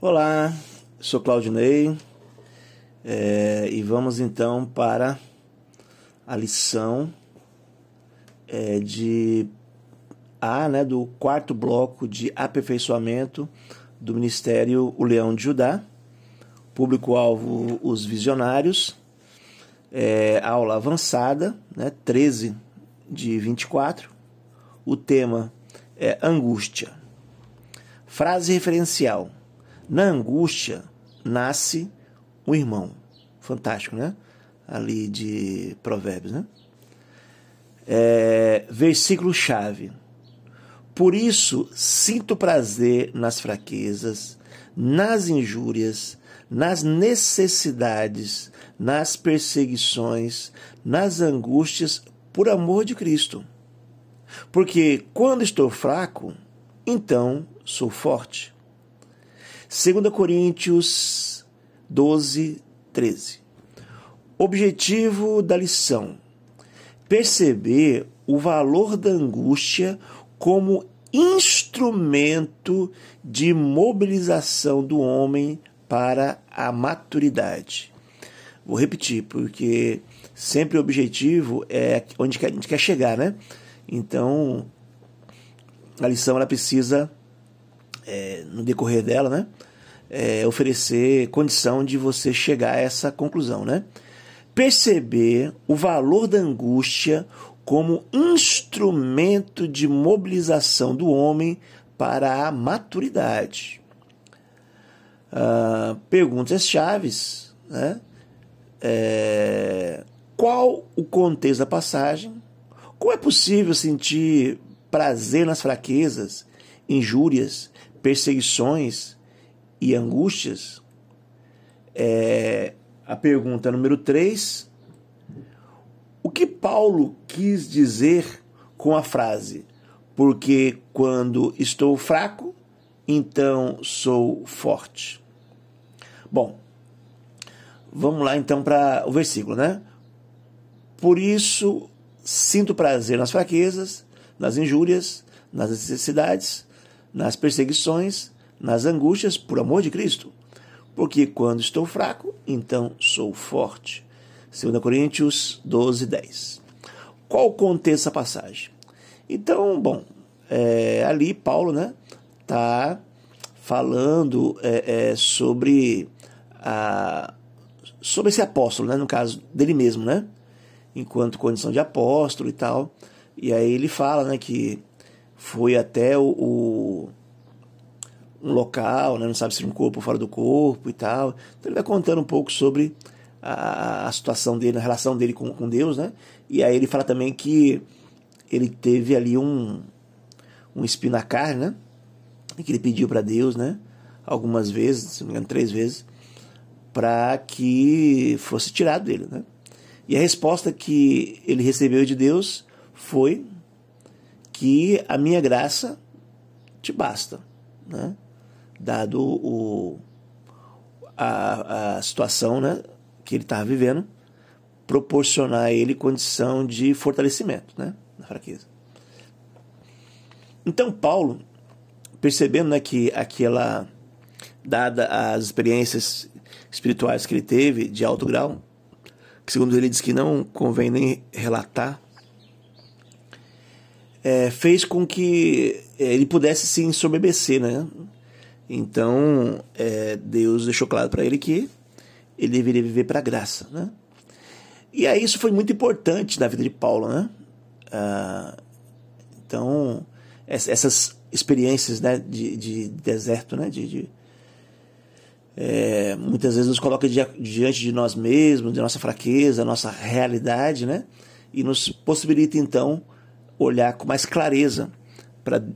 Olá, sou Claudinei é, e vamos então para a lição é, de A, né, do quarto bloco de aperfeiçoamento do Ministério O Leão de Judá, público-alvo os visionários, é, aula avançada, né, 13 de 24, o tema é angústia. Frase referencial na angústia nasce o irmão. Fantástico, né? Ali de Provérbios, né? É, versículo chave. Por isso sinto prazer nas fraquezas, nas injúrias, nas necessidades, nas perseguições, nas angústias, por amor de Cristo. Porque quando estou fraco, então sou forte. 2 Coríntios 12, 13. Objetivo da lição: perceber o valor da angústia como instrumento de mobilização do homem para a maturidade. Vou repetir, porque sempre o objetivo é onde a gente quer chegar, né? Então, a lição ela precisa é, no decorrer dela, né? É, oferecer condição de você chegar a essa conclusão, né? Perceber o valor da angústia como instrumento de mobilização do homem para a maturidade. Ah, perguntas chaves, né? É, qual o contexto da passagem? Como é possível sentir prazer nas fraquezas, injúrias perseguições e angústias, é, a pergunta número 3, o que Paulo quis dizer com a frase porque quando estou fraco, então sou forte? Bom, vamos lá então para o versículo, né? Por isso sinto prazer nas fraquezas, nas injúrias, nas necessidades, nas perseguições, nas angústias, por amor de Cristo. Porque quando estou fraco, então sou forte. 2 Coríntios 12, 10. Qual contexto dessa passagem? Então, bom, é, ali Paulo né, está falando é, é, sobre, a, sobre esse apóstolo, né, no caso dele mesmo, né, enquanto condição de apóstolo e tal. E aí ele fala né, que foi até o, o um local, né? não sabe se um corpo ou fora do corpo e tal. Então ele vai contando um pouco sobre a, a situação dele, a relação dele com, com Deus, né? E aí ele fala também que ele teve ali um, um espinho na carne, né? E que ele pediu para Deus, né? Algumas vezes, se não me engano, três vezes, para que fosse tirado dele, né? E a resposta que ele recebeu de Deus foi que a minha graça te basta, né? dado o, a, a situação né, que ele estava vivendo, proporcionar a ele condição de fortalecimento né, na fraqueza. Então, Paulo, percebendo né, que aquela, dada as experiências espirituais que ele teve de alto grau, que segundo ele diz que não convém nem relatar, é, fez com que é, ele pudesse se ensoberbecer, né? Então, é, Deus deixou claro para ele que ele deveria viver para a graça, né? E aí isso foi muito importante na vida de Paulo, né? Ah, então, essas experiências né, de, de deserto, né? De, de é, muitas vezes nos coloca diante de nós mesmos, de nossa fraqueza, nossa realidade, né? E nos possibilita então olhar com mais clareza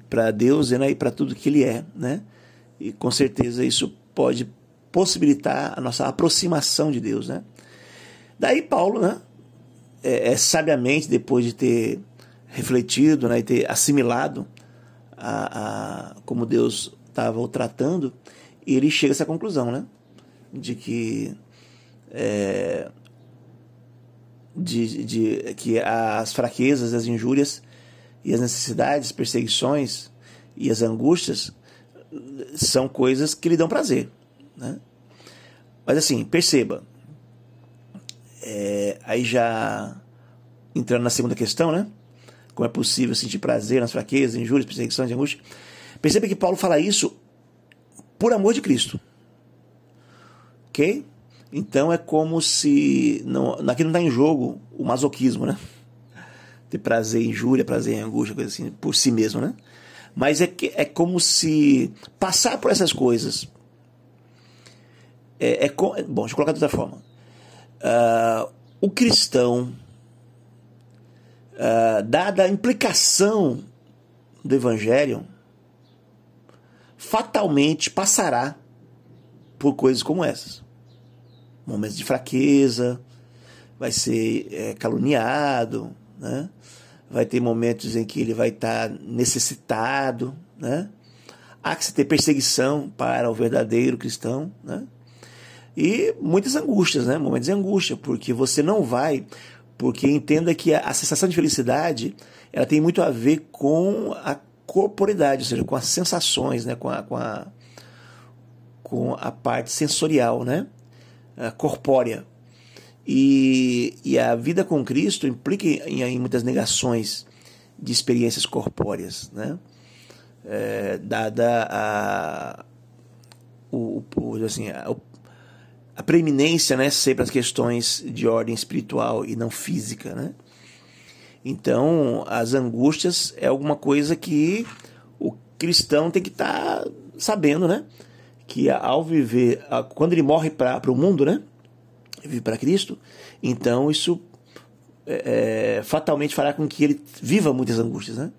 para Deus né, e para tudo que Ele é, né? E com certeza isso pode possibilitar a nossa aproximação de Deus, né? Daí Paulo, né? É, é sabiamente depois de ter refletido, né, e ter assimilado a, a como Deus estava o tratando, ele chega a essa conclusão, né? De que é, de, de, que as fraquezas, as injúrias e as necessidades, perseguições e as angústias são coisas que lhe dão prazer. Né? Mas assim, perceba, é, aí já entrando na segunda questão, né? Como é possível sentir prazer nas fraquezas, injúrias, perseguições e. Perceba que Paulo fala isso por amor de Cristo. Ok? Então é como se. Não, aqui não está em jogo o masoquismo, né? Ter prazer em injúria, prazer em angústia, coisa assim, por si mesmo, né? Mas é, que, é como se passar por essas coisas. É, é, bom, deixa eu colocar de outra forma. Uh, o cristão, uh, dada a implicação do evangelho, fatalmente passará por coisas como essas. Momentos de fraqueza, vai ser é, caluniado, né? vai ter momentos em que ele vai estar necessitado, né? há que se ter perseguição para o verdadeiro cristão, né? e muitas angústias, né? momentos de angústia, porque você não vai, porque entenda que a, a sensação de felicidade ela tem muito a ver com a corporidade, ou seja, com as sensações, né? com, a, com, a, com a parte sensorial, né? A corpórea. E, e a vida com Cristo implica em, em muitas negações de experiências corpóreas, né? É, dada a, o, o, assim, a, a preeminência né, sempre as questões de ordem espiritual e não física. Né? Então, as angústias é alguma coisa que o cristão tem que estar tá sabendo, né? Que ao viver, quando ele morre para o mundo, né? Vive para Cristo, então isso é, é, fatalmente fará com que ele viva muitas angústias, né?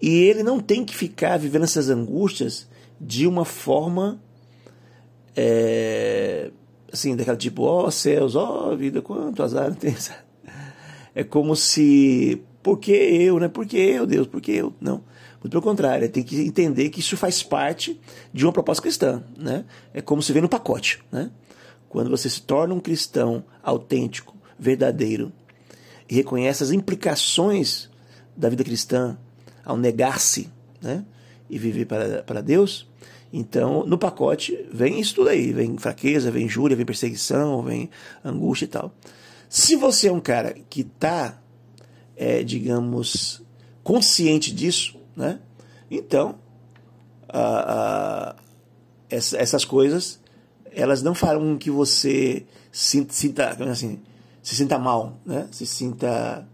E ele não tem que ficar vivendo essas angústias de uma forma é, assim, daquela tipo, ó oh, céus, ó oh, vida, quanto azar tem. É como se, por que eu, né? Por que eu, Deus? Por que eu? Não. Muito pelo contrário, tem que entender que isso faz parte de uma proposta cristã, né? É como se vê no pacote, né? Quando você se torna um cristão autêntico, verdadeiro, e reconhece as implicações da vida cristã ao negar-se, né? E viver para, para Deus, então, no pacote vem isso tudo aí, vem fraqueza, vem injúria, vem perseguição, vem angústia e tal. Se você é um cara que está, é, digamos, consciente disso, né? Então, essas coisas, elas não farão que você sinta, sinta assim, se sinta mal, né? Se sinta...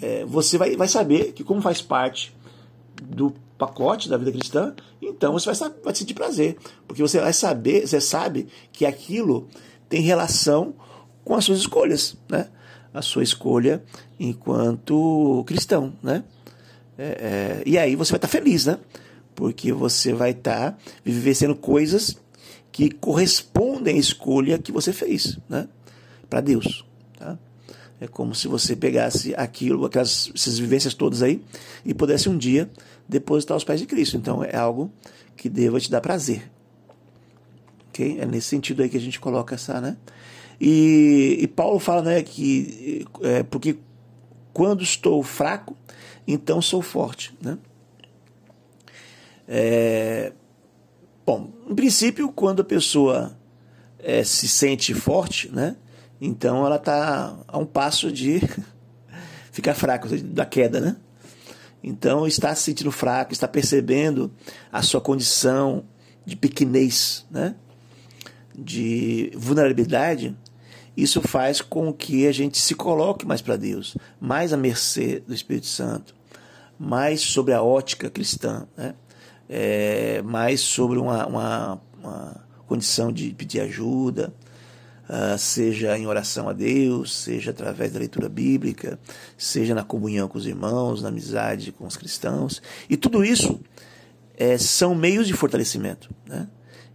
É, você vai, vai saber que como faz parte do pacote da vida cristã, então você vai, vai sentir prazer, porque você vai saber, você sabe que aquilo tem relação com as suas escolhas, né? A sua escolha enquanto cristão, né? É, é, e aí você vai estar feliz, né? Porque você vai estar vivenciando coisas que correspondem à escolha que você fez, né? Para Deus, tá? É como se você pegasse aquilo, aquelas essas vivências todas aí e pudesse um dia depositar aos pés de Cristo. Então é algo que deva te dar prazer. Ok? É nesse sentido aí que a gente coloca essa, né? E, e Paulo fala né, que é, porque quando estou fraco, então sou forte. Né? É, bom, em princípio, quando a pessoa é, se sente forte, né, então ela está a um passo de ficar fraco, da queda. Né? Então está se sentindo fraco, está percebendo a sua condição de pequenez, né? de vulnerabilidade, isso faz com que a gente se coloque mais para Deus, mais à mercê do Espírito Santo, mais sobre a ótica cristã, né? É, mais sobre uma, uma, uma, condição de pedir ajuda, uh, seja em oração a Deus, seja através da leitura bíblica, seja na comunhão com os irmãos, na amizade com os cristãos. E tudo isso é, são meios de fortalecimento. Né?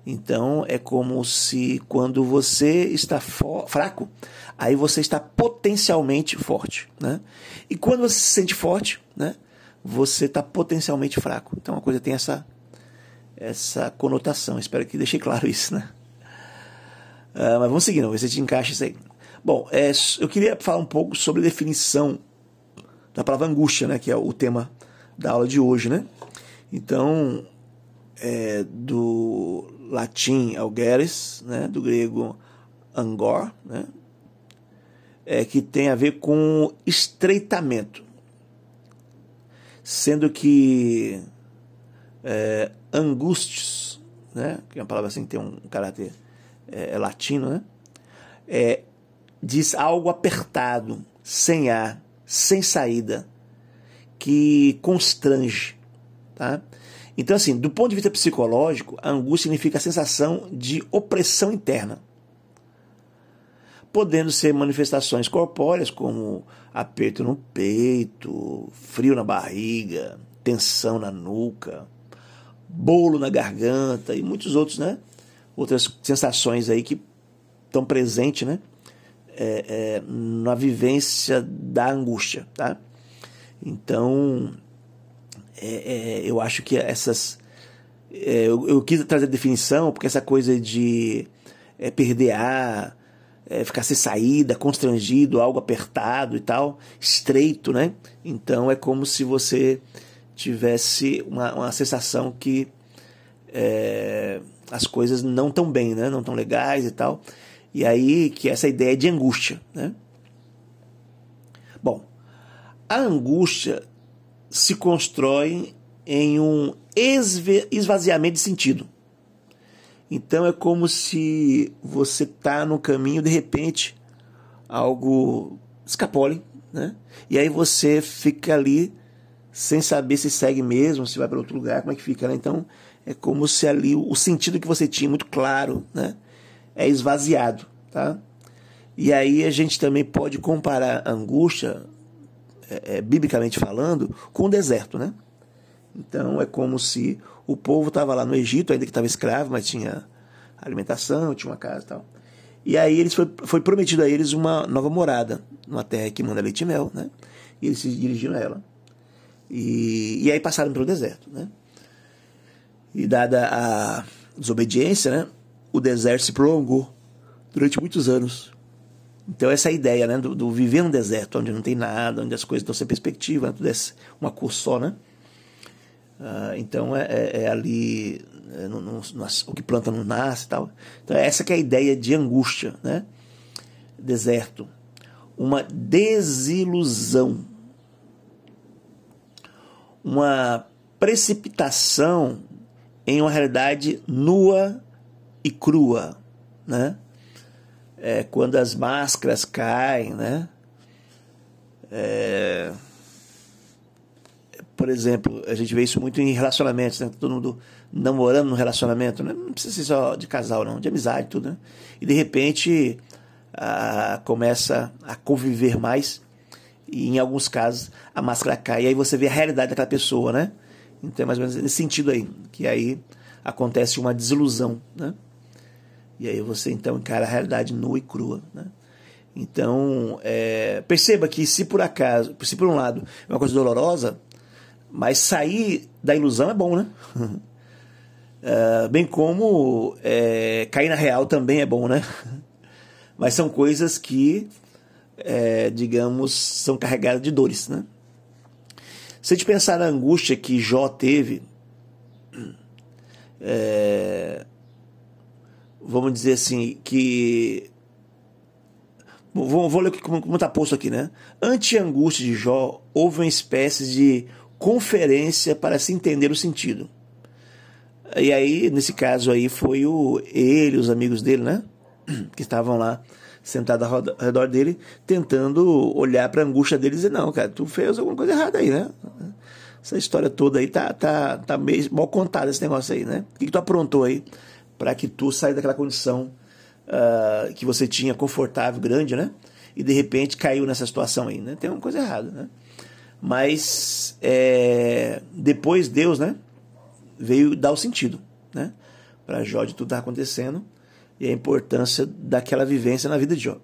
Então é como se quando você está fraco, aí você está potencialmente forte. Né? E quando você se sente forte, né, você está potencialmente fraco. Então a coisa tem essa, essa conotação. Espero que deixe claro isso. Né? Uh, mas vamos seguindo, vamos ver se a gente encaixa isso aí. Bom, é, eu queria falar um pouco sobre a definição da palavra angústia, né, que é o tema da aula de hoje. Né? Então, é, do latim algeres, né, do grego angor, né, é, que tem a ver com estreitamento, sendo que é, angústios, né, que é uma palavra assim que tem um caráter é, é latino, né, é, diz algo apertado, sem ar, sem saída, que constrange, tá? Então, assim, do ponto de vista psicológico, a angústia significa a sensação de opressão interna, podendo ser manifestações corpóreas como aperto no peito, frio na barriga, tensão na nuca, bolo na garganta e muitos outros, né? Outras sensações aí que estão presentes, né? É, é, na vivência da angústia, tá? Então, é, é, eu acho que essas. É, eu, eu, quis trazer a definição, porque essa coisa de é, perder ar, é, ficar sem saída, constrangido, algo apertado e tal, estreito, né? Então é como se você tivesse uma, uma sensação que é, as coisas não tão bem, né? Não tão legais e tal. E aí que essa ideia de angústia, né? Bom, a angústia se constrói em um esvaziamento de sentido. Então é como se você está no caminho, de repente, algo escapole, né? E aí você fica ali sem saber se segue mesmo, se vai para outro lugar, como é que fica, né? Então é como se ali o sentido que você tinha muito claro, né? É esvaziado, tá? E aí a gente também pode comparar a angústia é, é, biblicamente falando, com o deserto, né? Então é como se o povo estava lá no Egito, ainda que estava escravo, mas tinha alimentação, tinha uma casa e tal. E aí eles foi, foi prometido a eles uma nova morada, numa terra que manda leite e mel, né? E eles se dirigiram a ela. E, e aí passaram pelo deserto, né? E dada a desobediência, né? O deserto se prolongou durante muitos anos. Então essa é ideia, né, do, do, viver no deserto, onde não tem nada, onde as coisas estão sem perspectiva, né, tudo é uma cor só, né? Uh, então é, é, é ali é, o que planta não nasce e tal. Então essa que é a ideia de angústia, né? Deserto, uma desilusão, uma precipitação em uma realidade nua e crua, né? é, quando as máscaras caem, né? É, por exemplo, a gente vê isso muito em relacionamentos, né? Todo mundo namorando no relacionamento, né? não precisa ser só de casal, não, de amizade, tudo, né? E de repente a, começa a conviver mais e em alguns casos a máscara cai e aí você vê a realidade daquela pessoa, né? Então é mais ou menos nesse sentido aí, que aí acontece uma desilusão, né? E aí você então encara a realidade nua e crua. Né? Então, é, perceba que se por acaso, se por um lado é uma coisa dolorosa, mas sair da ilusão é bom, né? é, bem como é, cair na real também é bom, né? Mas são coisas que, é, digamos, são carregadas de dores, né? Se a gente pensar na angústia que Jó teve, é, vamos dizer assim, que. Vou, vou ler como está posto aqui, né? Ante a angústia de Jó, houve uma espécie de conferência para se entender o sentido. E aí, nesse caso aí, foi o ele, os amigos dele, né? Que estavam lá sentados ao redor dele, tentando olhar para a angústia dele e dizer: Não, cara, tu fez alguma coisa errada aí, né? Essa história toda aí tá, tá, tá meio mal contada, esse negócio aí, né? O que, que tu aprontou aí? para que tu saia daquela condição uh, que você tinha confortável, grande, né? E de repente caiu nessa situação aí, né? Tem uma coisa errada, né? Mas é, depois Deus, né? Veio dar o sentido, né? Para Jó de tudo estar tá acontecendo e a importância daquela vivência na vida de Jó.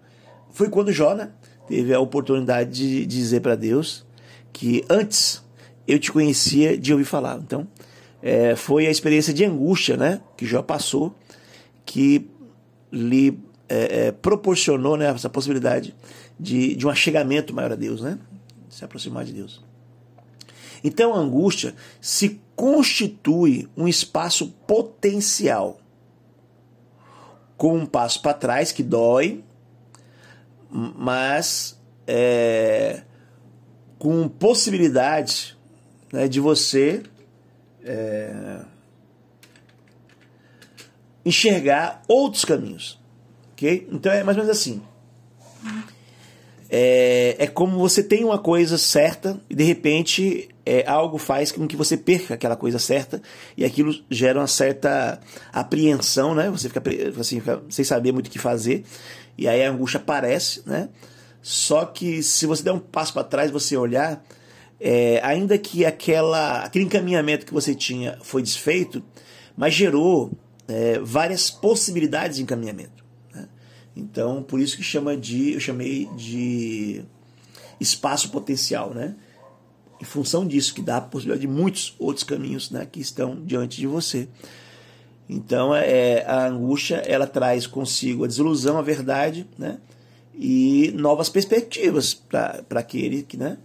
Foi quando Jó, né? Teve a oportunidade de dizer para Deus que antes eu te conhecia de ouvir falar. Então, é, foi a experiência de angústia né, que Jó passou que lhe é, é, proporcionou né, essa possibilidade de, de um achegamento maior a Deus, né, se aproximar de Deus. Então a angústia se constitui um espaço potencial, com um passo para trás que dói, mas é, com possibilidade né, de você é, enxergar outros caminhos. ok? Então é mais ou menos assim. É, é como você tem uma coisa certa e de repente é, algo faz com que você perca aquela coisa certa e aquilo gera uma certa apreensão, né? Você fica, assim, fica sem saber muito o que fazer e aí a angústia aparece, né? Só que se você der um passo para trás, você olhar, é, ainda que aquela, aquele encaminhamento que você tinha foi desfeito, mas gerou é, várias possibilidades de encaminhamento. Então, por isso que chama de, eu chamei de espaço potencial, né? Em função disso, que dá a possibilidade de muitos outros caminhos né, que estão diante de você. Então, é, a angústia ela traz consigo a desilusão, a verdade, né? e novas perspectivas para aquele que, né,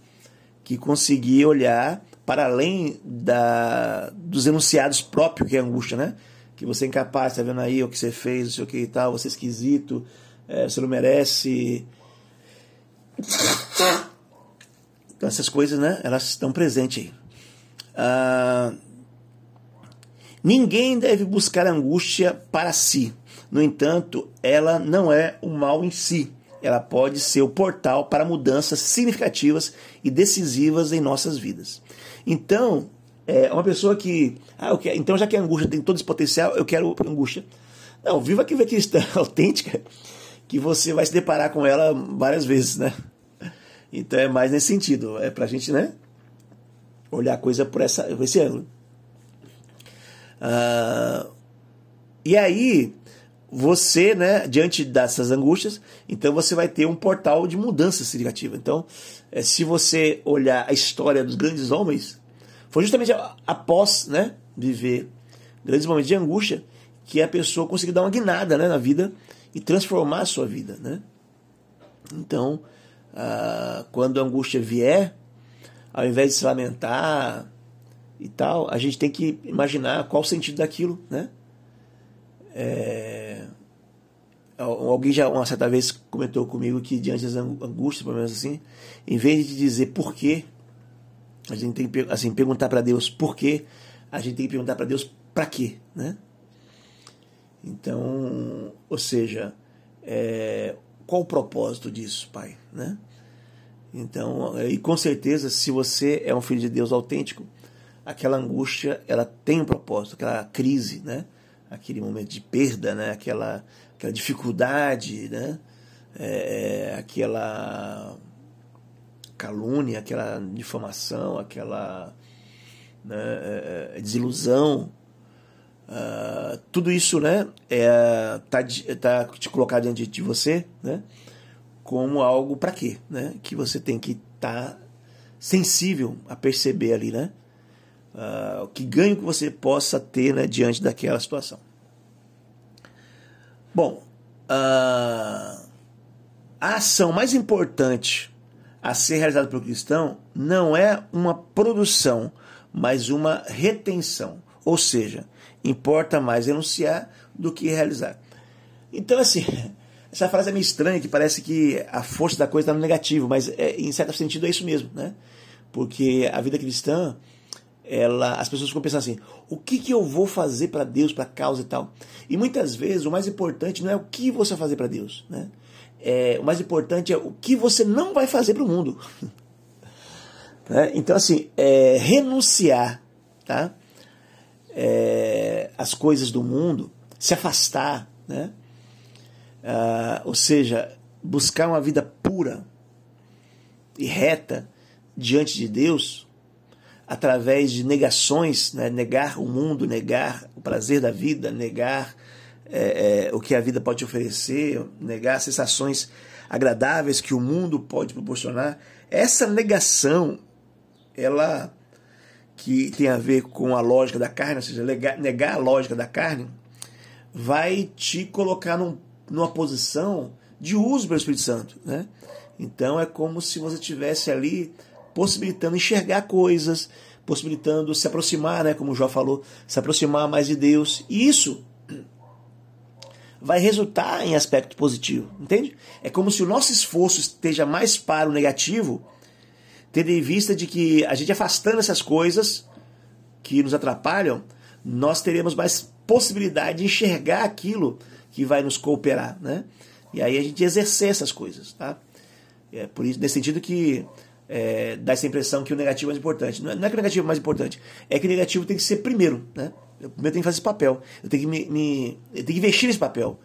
que conseguir olhar para além da, dos enunciados próprios que é a angústia, né? Que você é incapaz, tá vendo aí o que você fez, não sei o que e tal, você é esquisito, é, você não merece. Então essas coisas, né? Elas estão presentes aí. Ah, ninguém deve buscar angústia para si. No entanto, ela não é o mal em si ela pode ser o portal para mudanças significativas e decisivas em nossas vidas. Então, é uma pessoa que. Ah, quero, então, já que a angústia tem todo esse potencial, eu quero angústia. Não, viva aqui a cristã autêntica, que você vai se deparar com ela várias vezes, né? Então é mais nesse sentido. É pra gente, né? Olhar a coisa por, essa, por esse ângulo. Ah, e aí, você, né, diante dessas angústias, então você vai ter um portal de mudança significativa. Então, é, se você olhar a história dos grandes homens, foi justamente após, né, viver grandes momentos de angústia que a pessoa conseguiu dar uma guinada, né, na vida e transformar a sua vida, né? Então, ah, quando a angústia vier, ao invés de se lamentar e tal, a gente tem que imaginar qual o sentido daquilo, né? É... Alguém já uma certa vez comentou comigo que diante das angústias, pelo menos assim, em vez de dizer por quê, a gente tem que assim, perguntar para Deus por quê, a gente tem que perguntar para Deus para quê, né? Então, ou seja, é, qual o propósito disso, Pai, né? Então, e com certeza, se você é um filho de Deus autêntico, aquela angústia, ela tem um propósito, aquela crise, né? aquele momento de perda, né? aquela, aquela dificuldade, né? É, é, aquela calúnia, aquela difamação, aquela né, é, é desilusão. Uh, tudo isso né, é, tá, tá te colocado diante de você né, como algo para quê? Né, que você tem que estar tá sensível a perceber ali, né? uh, que ganho que você possa ter né, diante daquela situação. Bom, uh, a ação mais importante a ser realizada pelo cristão não é uma produção, mas uma retenção. Ou seja, importa mais enunciar do que realizar. Então, assim, essa frase é meio estranha, que parece que a força da coisa está no negativo, mas é, em certo sentido é isso mesmo, né? Porque a vida cristã ela, as pessoas ficam pensando assim: o que, que eu vou fazer para Deus, para a causa e tal? E muitas vezes o mais importante não é o que você vai fazer para Deus, né? É, o mais importante é o que você não vai fazer para o mundo. né? Então, assim, é, renunciar tá? É, as coisas do mundo, se afastar, né? Ah, ou seja, buscar uma vida pura e reta diante de Deus através de negações, né? negar o mundo, negar o prazer da vida, negar é, é, o que a vida pode oferecer, negar sensações agradáveis que o mundo pode proporcionar. Essa negação, ela que tem a ver com a lógica da carne, ou seja, negar a lógica da carne, vai te colocar num, numa posição de uso pelo Espírito Santo. Né? Então é como se você tivesse ali possibilitando enxergar coisas, possibilitando se aproximar, né, como o Jó falou, se aproximar mais de Deus. E isso vai resultar em aspecto positivo, entende? É como se o nosso esforço esteja mais para o negativo, tendo em vista de que a gente afastando essas coisas que nos atrapalham, nós teremos mais possibilidade de enxergar aquilo que vai nos cooperar, né? E aí a gente exercer essas coisas, tá? É por isso, nesse sentido que é, dá essa impressão que o negativo é mais importante. Não é, não é que o negativo é mais importante, é que o negativo tem que ser primeiro, né? Eu primeiro tenho que fazer esse papel. Eu tenho que me, me eu tenho que investir nesse papel.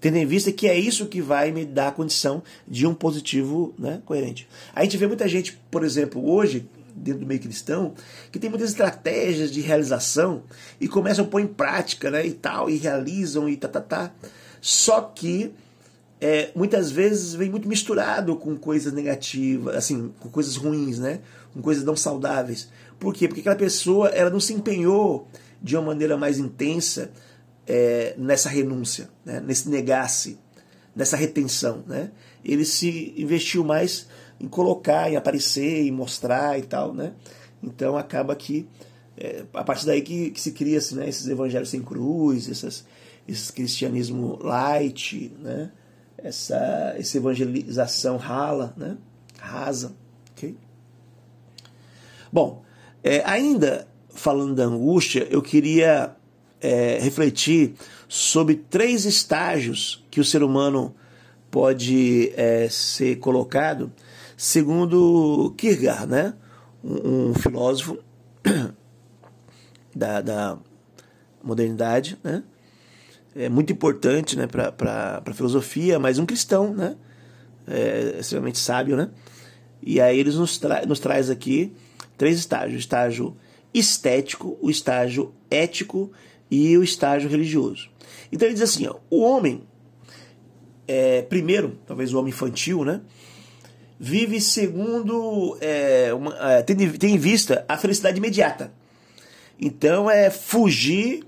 Tendo em vista que é isso que vai me dar a condição de um positivo né, coerente. A gente vê muita gente, por exemplo, hoje, dentro do meio cristão, que tem muitas estratégias de realização e começam a pôr em prática, né, e tal, e realizam e tá, tá, tá. Só que é, muitas vezes vem muito misturado com coisas negativas, assim, com coisas ruins, né, com coisas não saudáveis. Por quê? Porque aquela pessoa ela não se empenhou de uma maneira mais intensa é, nessa renúncia, né? nesse negar-se, nessa retenção. Né? Ele se investiu mais em colocar, em aparecer, em mostrar e tal. Né? Então acaba que, é, a partir daí que, que se cria assim, né? esses evangelhos sem cruz, essas, esse cristianismo light, né? essa, essa evangelização rala, né? rasa. Okay? Bom, é, ainda falando da angústia, eu queria é, refletir sobre três estágios que o ser humano pode é, ser colocado, segundo Kierkegaard, né? um, um filósofo da, da, modernidade, né? é muito importante né, para a filosofia, mas um cristão, né? É, extremamente sábio, né? E aí eles nos, tra nos traz aqui três estágios: o estágio estético, o estágio ético e o estágio religioso. Então ele diz assim: ó, o homem, é, primeiro, talvez o homem infantil, né? Vive segundo. É, uma, é, tem, tem em vista a felicidade imediata. Então é fugir,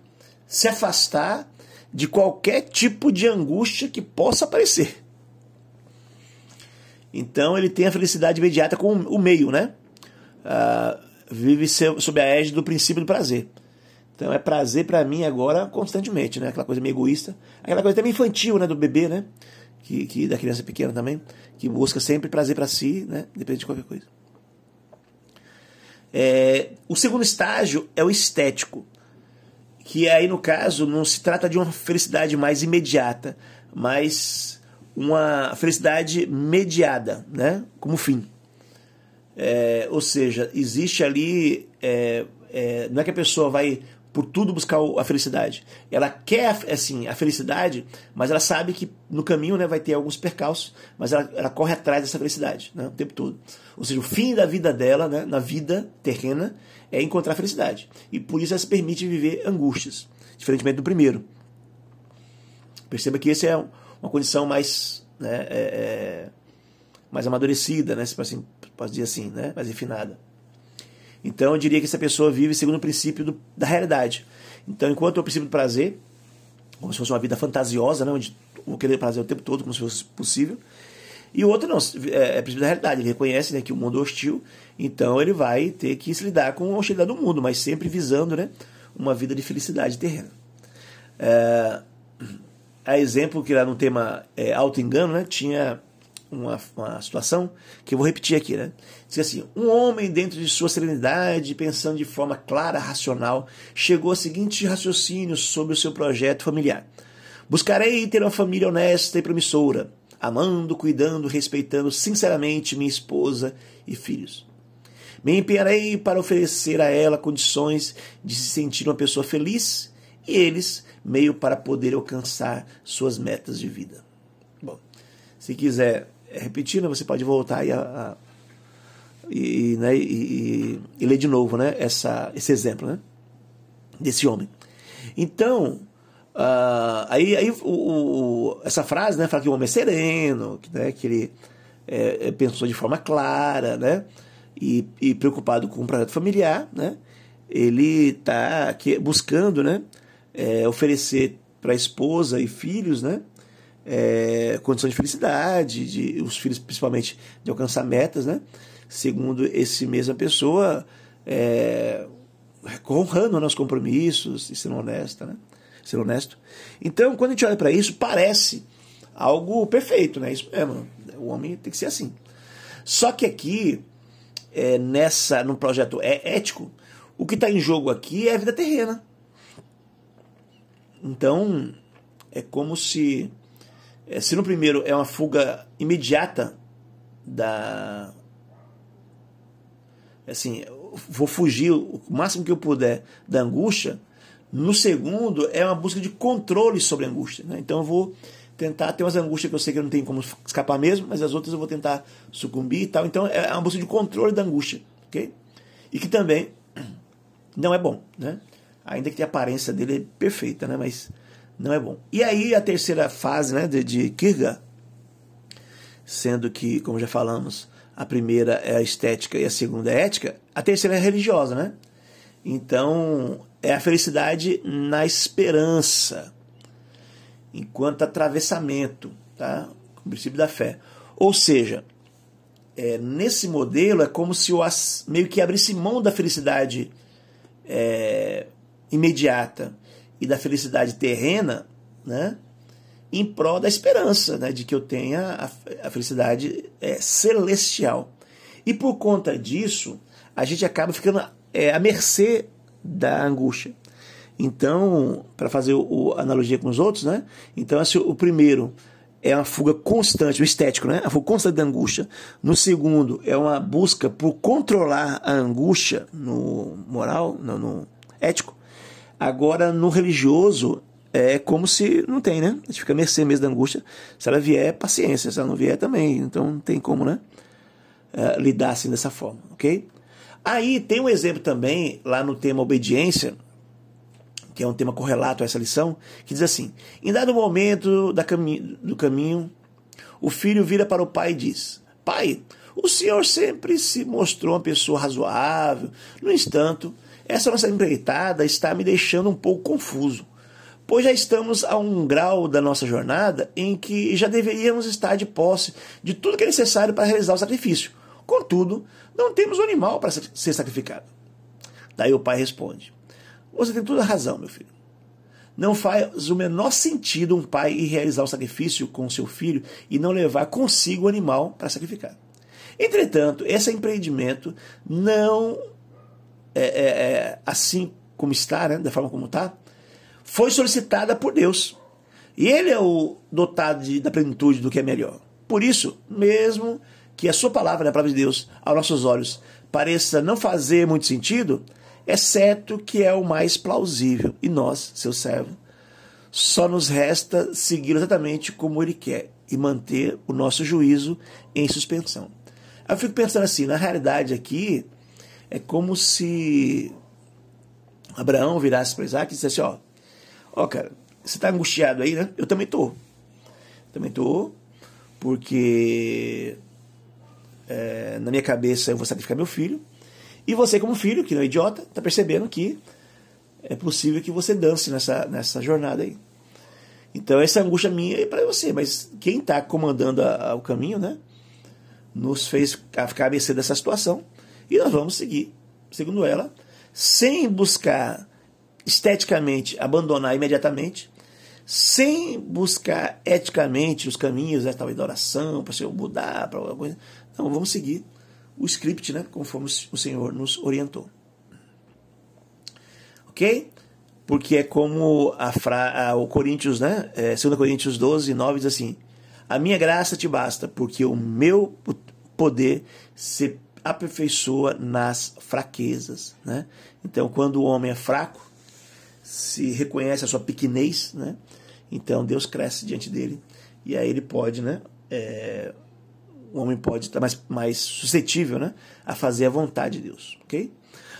se afastar de qualquer tipo de angústia que possa aparecer. Então ele tem a felicidade imediata com o meio, né? Ah, vive sob a égide do princípio do prazer. Então é prazer para mim agora constantemente, né? Aquela coisa meio egoísta. Aquela coisa também infantil, né? Do bebê, né? Que, que da criança pequena também, que busca sempre prazer para si, né? Depende de qualquer coisa. É, o segundo estágio é o estético, que aí no caso não se trata de uma felicidade mais imediata, mas uma felicidade mediada, né? Como fim. É, ou seja, existe ali. É, é, não é que a pessoa vai por tudo buscar a felicidade. Ela quer assim a felicidade, mas ela sabe que no caminho né, vai ter alguns percalços, mas ela, ela corre atrás dessa felicidade né, o tempo todo. Ou seja, o fim da vida dela, né, na vida terrena, é encontrar a felicidade. E por isso ela se permite viver angústias, diferentemente do primeiro. Perceba que essa é uma condição mais, né, é, é, mais amadurecida, né, pode, assim, pode dizer assim, né, mais refinada. Então eu diria que essa pessoa vive segundo o princípio do, da realidade. Então, enquanto o princípio do prazer, como se fosse uma vida fantasiosa, né, onde vou querer prazer o tempo todo, como se fosse possível. E o outro não, é, é princípio da realidade. Ele reconhece né, que o mundo é hostil, então ele vai ter que se lidar com a hostilidade do mundo, mas sempre visando né, uma vida de felicidade terrena. É, a exemplo que lá no tema é, auto-engano, né, tinha uma, uma situação que eu vou repetir aqui, né? Diz assim: um homem, dentro de sua serenidade, pensando de forma clara, racional, chegou ao seguinte raciocínio sobre o seu projeto familiar: Buscarei ter uma família honesta e promissora, amando, cuidando, respeitando sinceramente minha esposa e filhos. Me empenharei para oferecer a ela condições de se sentir uma pessoa feliz e eles meio para poder alcançar suas metas de vida. Bom, se quiser repetindo, você pode voltar e, a, a, e, né, e, e, ler de novo né, essa, esse exemplo né, desse homem. Então, uh, aí, aí o, o, essa frase né, fala que o homem é sereno, que, né, que ele é, é, pensou de forma clara né, e, preocupado com o projeto familiar. Né, ele está buscando né, é, oferecer para a esposa e filhos né, é, condições de felicidade, de, os filhos principalmente de alcançar metas, né? Segundo esse mesma pessoa, é, honrando os compromissos e sendo honesta, né? Ser honesto. Então, quando a gente olha para isso, parece algo perfeito, né? Isso mesmo. O homem tem que ser assim. Só que aqui, é, nessa, no projeto é ético, o que está em jogo aqui é a vida terrena. Então, é como se, é, se no primeiro é uma fuga imediata da. Assim, vou fugir o máximo que eu puder da angústia. No segundo, é uma busca de controle sobre a angústia. Né? Então, eu vou tentar. Tem umas angústias que eu sei que eu não tenho como escapar mesmo, mas as outras eu vou tentar sucumbir e tal. Então, é uma busca de controle da angústia. ok? E que também não é bom. Né? Ainda que a aparência dele é perfeita, né? mas não é bom. E aí, a terceira fase né, de, de Kierkegaard, sendo que, como já falamos, a primeira é a estética e a segunda é a ética, a terceira é a religiosa, né? Então, é a felicidade na esperança, enquanto atravessamento, tá? O princípio da fé. Ou seja, é, nesse modelo é como se eu meio que abrisse mão da felicidade é, imediata e da felicidade terrena, né? em prol da esperança né, de que eu tenha a, felicidade é, celestial. E por conta disso, a gente acaba ficando é, à mercê da angústia. Então, para fazer o, a analogia com os outros, né? Então, assim, o primeiro é uma fuga constante, o estético, né? A fuga constante da angústia. No segundo, é uma busca por controlar a angústia no moral, no, no ético. Agora, no religioso, é como se não tem, né? A gente fica a mercê mesmo da angústia. Se ela vier, paciência. Se ela não vier, também. Então não tem como, né? É, lidar assim dessa forma, ok? Aí tem um exemplo também, lá no tema obediência, que é um tema correlato a essa lição, que diz assim: Em dado momento da cami do caminho, o filho vira para o pai e diz: Pai, o senhor sempre se mostrou uma pessoa razoável. No entanto, essa nossa empreitada está me deixando um pouco confuso pois já estamos a um grau da nossa jornada em que já deveríamos estar de posse de tudo que é necessário para realizar o sacrifício. Contudo, não temos um animal para ser sacrificado. Daí o pai responde: Você tem toda a razão, meu filho. Não faz o menor sentido um pai ir realizar o sacrifício com seu filho e não levar consigo o animal para sacrificar. Entretanto, esse empreendimento não é, é, é assim como está, né, da forma como está, foi solicitada por Deus. E ele é o dotado de, da plenitude do que é melhor. Por isso, mesmo que a sua palavra, né, a palavra de Deus, aos nossos olhos, pareça não fazer muito sentido, é certo que é o mais plausível. E nós, seu servo, só nos resta seguir exatamente como ele quer e manter o nosso juízo em suspensão. Eu fico pensando assim, na realidade aqui, é como se Abraão virasse para Isaac e dissesse, ó, Ó, cara, você tá angustiado aí, né? Eu também tô. Também tô, porque é, na minha cabeça eu vou sacrificar meu filho. E você, como filho, que não é idiota, tá percebendo que é possível que você dance nessa, nessa jornada aí. Então, essa angústia minha é para você, mas quem está comandando a, a, o caminho, né? Nos fez ficar mercê dessa situação e nós vamos seguir, segundo ela, sem buscar esteticamente abandonar imediatamente, sem buscar eticamente os caminhos, né, talvez da oração, para o mudar, para alguma coisa. Não, vamos seguir o script, né, conforme o Senhor nos orientou. Ok? Porque é como a fra... o Coríntios, né? É, 2 Coríntios 12, 9 diz assim: A minha graça te basta, porque o meu poder se aperfeiçoa nas fraquezas. Né? Então, quando o homem é fraco, se reconhece a sua pequenez, né? Então Deus cresce diante dele e aí ele pode, né? É, o homem pode estar mais, mais suscetível, né? A fazer a vontade de Deus, ok?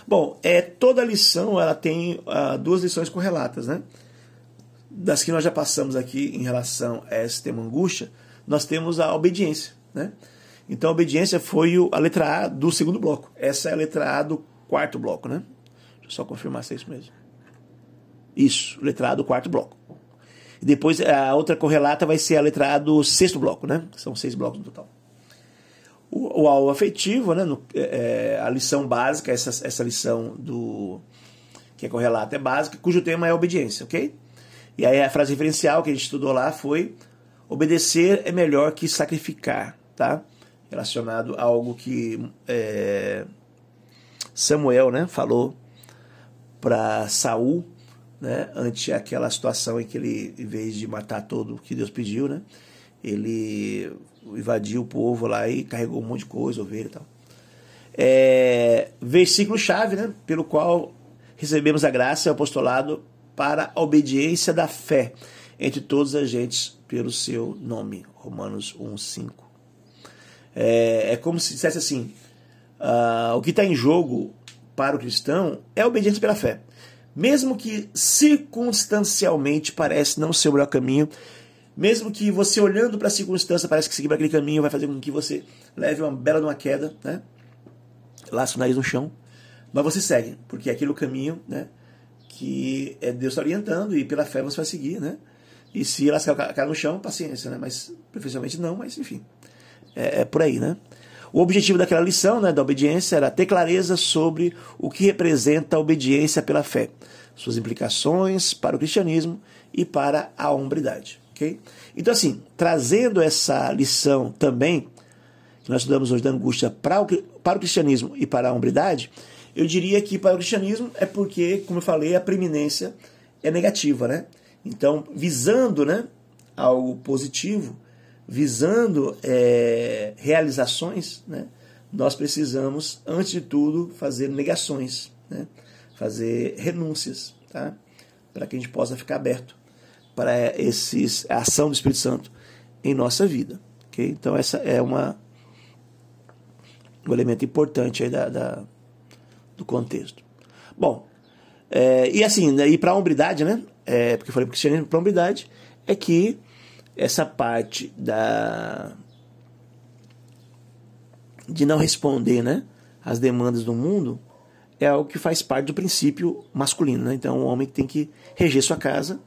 Bom, é toda lição ela tem uh, duas lições correlatas, né? Das que nós já passamos aqui em relação a esse tema angústia, nós temos a obediência, né? Então a obediência foi a letra A do segundo bloco. Essa é a letra A do quarto bloco, né? Deixa eu só confirmar se é isso mesmo. Isso, letra A do quarto bloco. E depois a outra correlata vai ser a letra A do sexto bloco, né? São seis blocos no total. O, o afetivo, né? No, é, é, a lição básica, essa, essa lição do que é correlata é básica, cujo tema é obediência, ok? E aí a frase referencial que a gente estudou lá foi obedecer é melhor que sacrificar, tá? Relacionado a algo que é, Samuel, né, falou para Saul, né, ante aquela situação em que ele, em vez de matar todo o que Deus pediu, né, ele invadiu o povo lá e carregou um monte de coisa, ovelha e tal. É, versículo chave, né, pelo qual recebemos a graça e o apostolado para a obediência da fé entre todos os agentes pelo seu nome. Romanos 1,5. É, é como se dissesse assim: uh, o que está em jogo para o cristão é a obediência pela fé. Mesmo que circunstancialmente parece não ser o melhor caminho, mesmo que você olhando para a circunstância parece que seguir aquele caminho vai fazer com que você leve uma bela uma queda, né? Laça o nariz no chão, mas você segue, porque é aquele caminho, né? Que é Deus está orientando e pela fé você vai seguir, né? E se lascar a cara no chão, paciência, né? Mas preferencialmente não, mas enfim. É, é, por aí, né? O objetivo daquela lição, né, da obediência, era ter clareza sobre o que representa a obediência pela fé, suas implicações para o cristianismo e para a hombridade. ok? Então, assim, trazendo essa lição também, que nós estudamos hoje da angústia para o, para o cristianismo e para a hombridade, eu diria que para o cristianismo é porque, como eu falei, a preeminência é negativa, né? Então, visando né, algo positivo, visando é, realizações, né, nós precisamos, antes de tudo, fazer negações, né, fazer renúncias, tá? para que a gente possa ficar aberto para esses, a ação do Espírito Santo em nossa vida. Okay? Então, essa é uma, um elemento importante aí da, da do contexto. Bom, é, e assim, né, e para a hombridade, né? É, porque eu falei para o cristianismo, para a hombridade, é que essa parte da de não responder, né, às demandas do mundo é algo que faz parte do princípio masculino, né? Então, o homem tem que reger sua casa,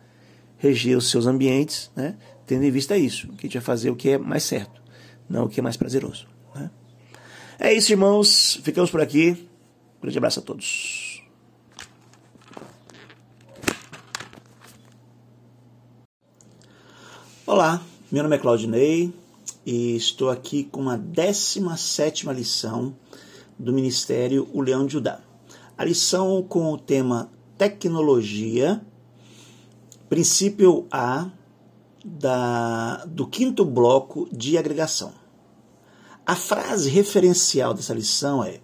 reger os seus ambientes, né? Tendo em vista isso, que a gente vai fazer o que é mais certo, não o que é mais prazeroso. Né? É isso, irmãos. Ficamos por aqui. Um grande abraço a todos. Olá, meu nome é Claudinei e estou aqui com a 17 lição do Ministério O Leão de Judá. A lição com o tema Tecnologia, princípio A da, do quinto bloco de agregação. A frase referencial dessa lição é: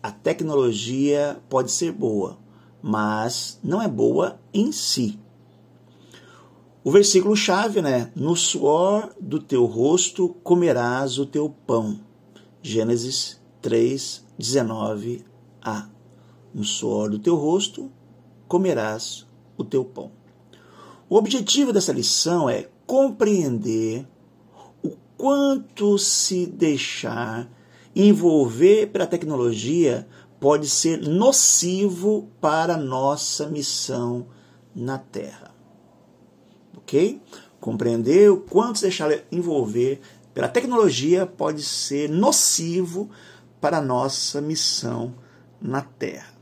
A tecnologia pode ser boa, mas não é boa em si. O versículo chave, né? No suor do teu rosto comerás o teu pão. Gênesis 3, 19a. No suor do teu rosto comerás o teu pão. O objetivo dessa lição é compreender o quanto se deixar envolver pela tecnologia pode ser nocivo para a nossa missão na Terra ok? Compreender o quanto se deixar envolver pela tecnologia pode ser nocivo para a nossa missão na Terra.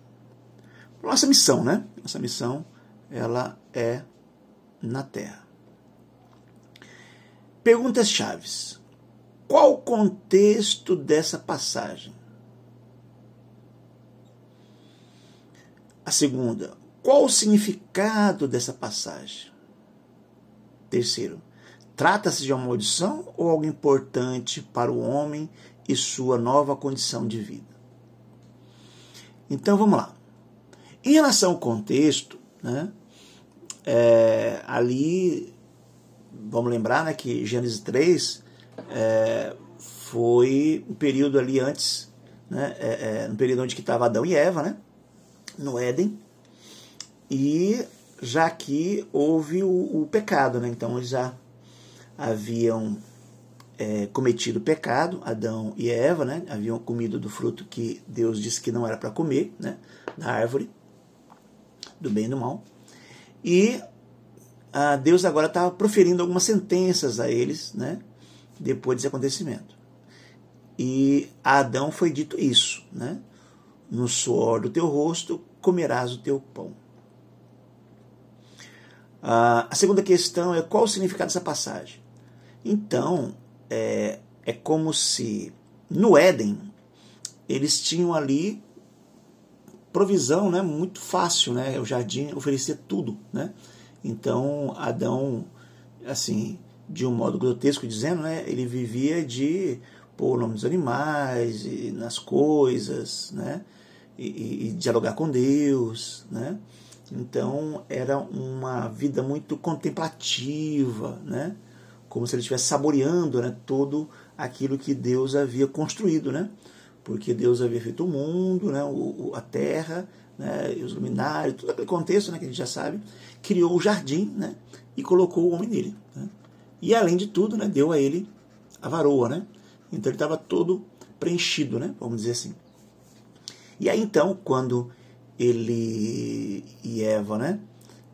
Nossa missão, né? Nossa missão, ela é na Terra. Perguntas chaves. Qual o contexto dessa passagem? A segunda, qual o significado dessa passagem? Terceiro, trata-se de uma maldição ou algo importante para o homem e sua nova condição de vida? Então vamos lá. Em relação ao contexto, né, é, ali, vamos lembrar né, que Gênesis 3 é, foi um período ali antes, né, é, é, no período onde estava Adão e Eva, né, no Éden, e já que houve o, o pecado, né? então eles já haviam é, cometido pecado, Adão e Eva, né? haviam comido do fruto que Deus disse que não era para comer, né? da árvore do bem e do mal. E ah, Deus agora estava proferindo algumas sentenças a eles, né? depois desse acontecimento. E a Adão foi dito isso, né? No suor do teu rosto comerás o teu pão. Ah, a segunda questão é qual o significado dessa passagem? Então, é, é como se no Éden eles tinham ali provisão né, muito fácil, né? O jardim oferecia tudo, né? Então, Adão, assim, de um modo grotesco dizendo, né, ele vivia de pôr o nome dos animais, e nas coisas, né, e, e, dialogar com Deus, né. Então era uma vida muito contemplativa, né, como se ele estivesse saboreando, né, todo aquilo que Deus havia construído, né, porque Deus havia feito o mundo, né, o, a terra, né, os luminares, todo aquele contexto, né, que a gente já sabe, criou o jardim, né, e colocou o homem nele. Né? E além de tudo, né, deu a ele a varoa, né? Então ele estava todo preenchido, né? Vamos dizer assim. E aí então, quando ele e Eva, né,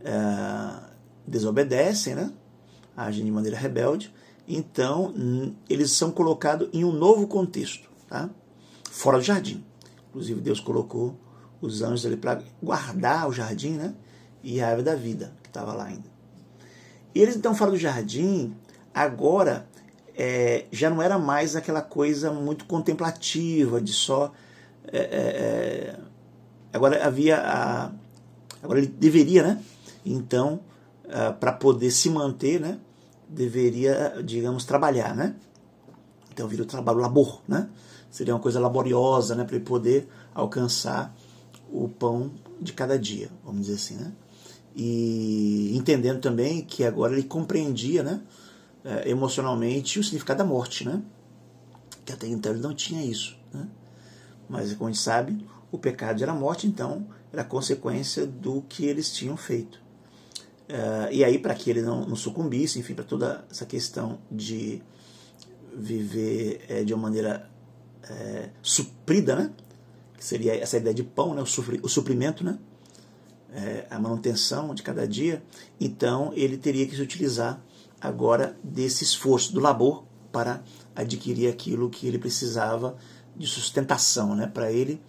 uh, desobedecem, né, agem de maneira rebelde, então eles são colocados em um novo contexto, tá? Fora do jardim. Inclusive Deus colocou os anjos ali para guardar o jardim, né? E a árvore da vida que estava lá ainda. E eles então falam do jardim, agora é, já não era mais aquela coisa muito contemplativa, de só. É, é, é agora havia a. Agora ele deveria, né? Então, para poder se manter, né? Deveria, digamos, trabalhar, né? Então vira o trabalho, labor, né? Seria uma coisa laboriosa, né? Para ele poder alcançar o pão de cada dia, vamos dizer assim, né? e entendendo também que agora ele compreendia né, é, emocionalmente o significado da morte, né? que até então ele não tinha isso. Né? Mas, como a gente sabe, o pecado era morte, então era consequência do que eles tinham feito. Uh, e aí, para que ele não, não, sucumbisse, enfim, para toda essa questão de viver é, de uma maneira é, suprida, né? que seria essa ideia de pão, né? o, o suprimento, né? é, a manutenção de cada dia, então ele teria que se utilizar agora desse esforço, do labor, para adquirir aquilo que ele precisava de sustentação né, para ele,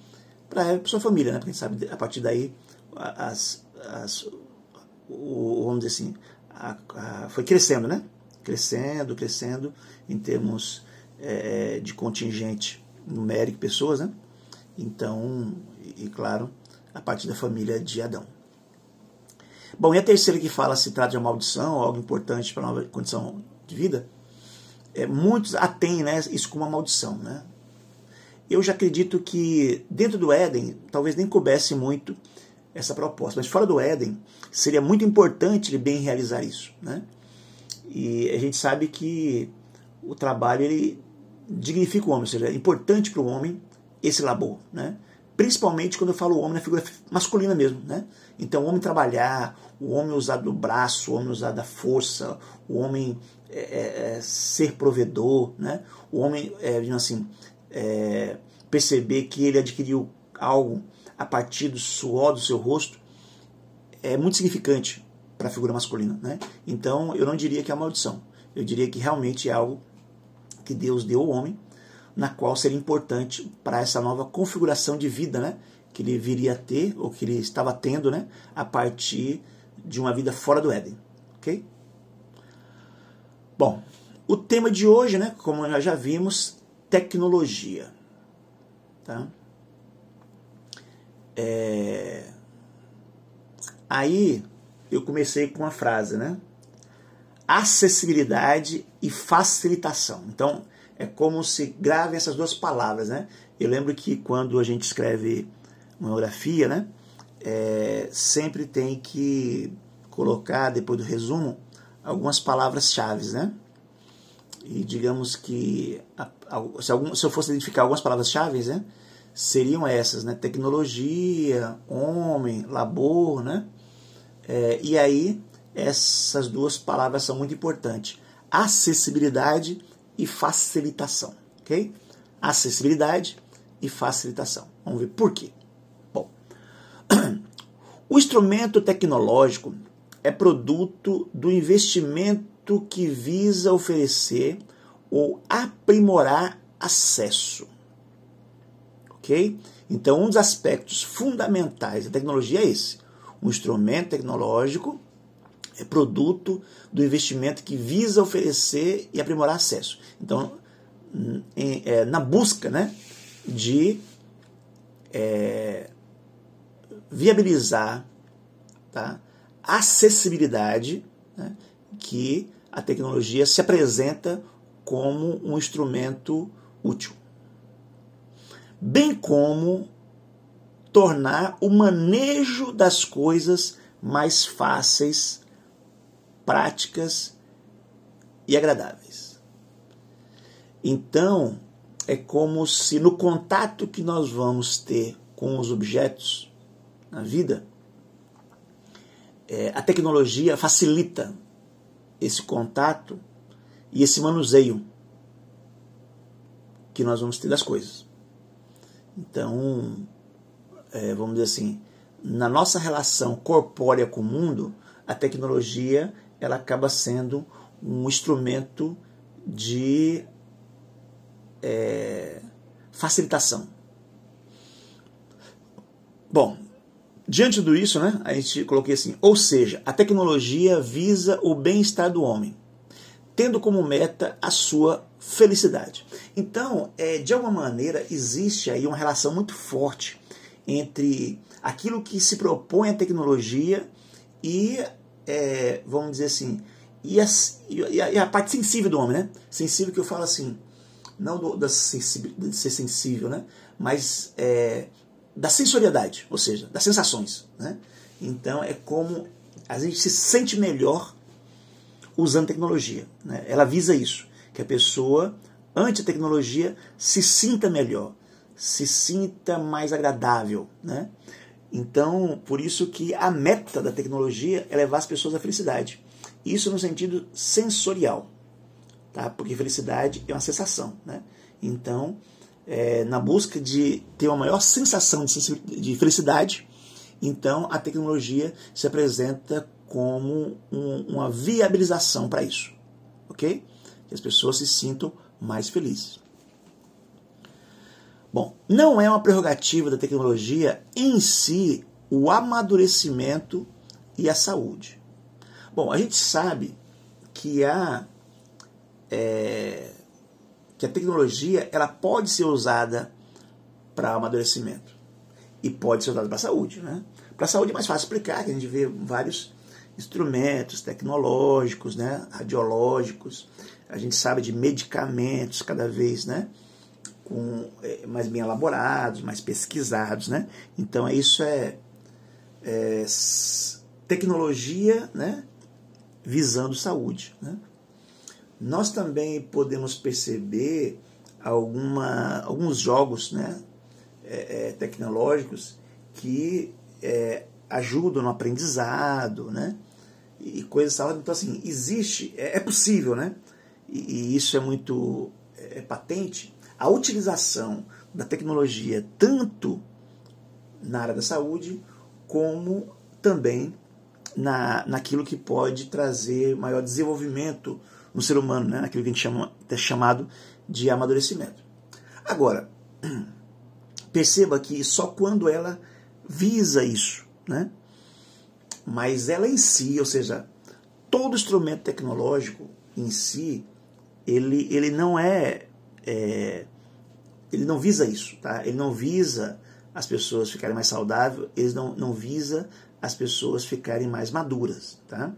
para sua família, né, porque sabe, a partir daí, as, as, o, vamos dizer assim, a, a, foi crescendo, né? Crescendo, crescendo em termos é, de contingente numérico, pessoas, né? Então, e, e claro, a partir da família de Adão. Bom, e a terceira que fala se trata de uma maldição, algo importante para a nova condição de vida, é, muitos a têm né, isso como uma maldição. Né? Eu já acredito que dentro do Éden, talvez nem coubesse muito essa proposta, mas fora do Éden, seria muito importante ele bem realizar isso. Né? E a gente sabe que o trabalho ele dignifica o homem, ou seja, é importante para o homem esse labor. Né? principalmente quando eu falo homem na figura masculina mesmo, né? Então, o homem trabalhar, o homem usar do braço, o homem usar da força, o homem é, é, é ser provedor, né? O homem, é, assim, é, perceber que ele adquiriu algo a partir do suor do seu rosto é muito significante para a figura masculina, né? Então, eu não diria que é uma maldição. Eu diria que realmente é algo que Deus deu ao homem na qual seria importante para essa nova configuração de vida, né? Que ele viria a ter, ou que ele estava tendo, né? A partir de uma vida fora do Éden, ok? Bom, o tema de hoje, né? Como nós já vimos, tecnologia, tá? É... Aí eu comecei com uma frase, né? Acessibilidade e facilitação. Então, é como se grave essas duas palavras, né? Eu lembro que quando a gente escreve uma orografia, né? É, sempre tem que colocar, depois do resumo, algumas palavras-chave, né? E digamos que se, algum, se eu fosse identificar algumas palavras-chave, né? Seriam essas, né? Tecnologia, homem, labor, né? É, e aí, essas duas palavras são muito importantes. Acessibilidade e facilitação, ok? Acessibilidade e facilitação. Vamos ver por quê. Bom, o instrumento tecnológico é produto do investimento que visa oferecer ou aprimorar acesso. Ok? Então, um dos aspectos fundamentais da tecnologia é esse: um instrumento tecnológico é produto do investimento que visa oferecer e aprimorar acesso. Então, em, é, na busca né, de é, viabilizar tá, acessibilidade né, que a tecnologia se apresenta como um instrumento útil. Bem como tornar o manejo das coisas mais fáceis, práticas e agradáveis. Então, é como se no contato que nós vamos ter com os objetos na vida, é, a tecnologia facilita esse contato e esse manuseio que nós vamos ter das coisas. Então, é, vamos dizer assim, na nossa relação corpórea com o mundo, a tecnologia ela acaba sendo um instrumento de é, facilitação. Bom, diante do isso, né, a gente coloquei assim, ou seja, a tecnologia visa o bem-estar do homem, tendo como meta a sua felicidade. Então, é, de alguma maneira, existe aí uma relação muito forte entre aquilo que se propõe a tecnologia e, é, vamos dizer assim, e a, e, a, e a, parte sensível do homem, né? Sensível que eu falo assim, não do, da de ser sensível, né? Mas é, da sensorialidade, ou seja, das sensações, né? Então é como a gente se sente melhor usando tecnologia. Né? Ela visa isso, que a pessoa, ante a tecnologia, se sinta melhor, se sinta mais agradável. Né? Então, por isso que a meta da tecnologia é levar as pessoas à felicidade. Isso no sentido sensorial, tá? porque felicidade é uma sensação. Né? Então, é, na busca de ter uma maior sensação de, de felicidade, então a tecnologia se apresenta como um, uma viabilização para isso, ok? Que as pessoas se sintam mais felizes. Bom, não é uma prerrogativa da tecnologia em si o amadurecimento e a saúde. Bom, a gente sabe que a, é, que a tecnologia ela pode ser usada para amadurecimento e pode ser usada para a saúde. Né? Para a saúde é mais fácil explicar, que a gente vê vários instrumentos tecnológicos, né? radiológicos, a gente sabe de medicamentos cada vez, né? com, é, mais bem elaborados, mais pesquisados, né? Então isso é, é tecnologia, né? Visando saúde, né? Nós também podemos perceber alguma, alguns jogos, né? É, é, tecnológicos que é, ajudam no aprendizado, né? E coisas. Então assim existe, é, é possível, né? E, e isso é muito é, patente a utilização da tecnologia tanto na área da saúde como também na, naquilo que pode trazer maior desenvolvimento no ser humano, né? naquilo que a gente chama, é chamado de amadurecimento. Agora, perceba que só quando ela visa isso, né? Mas ela em si, ou seja, todo instrumento tecnológico em si, ele, ele não é, é ele não visa isso, tá? Ele não visa as pessoas ficarem mais saudáveis, ele não, não visa as pessoas ficarem mais maduras, tá?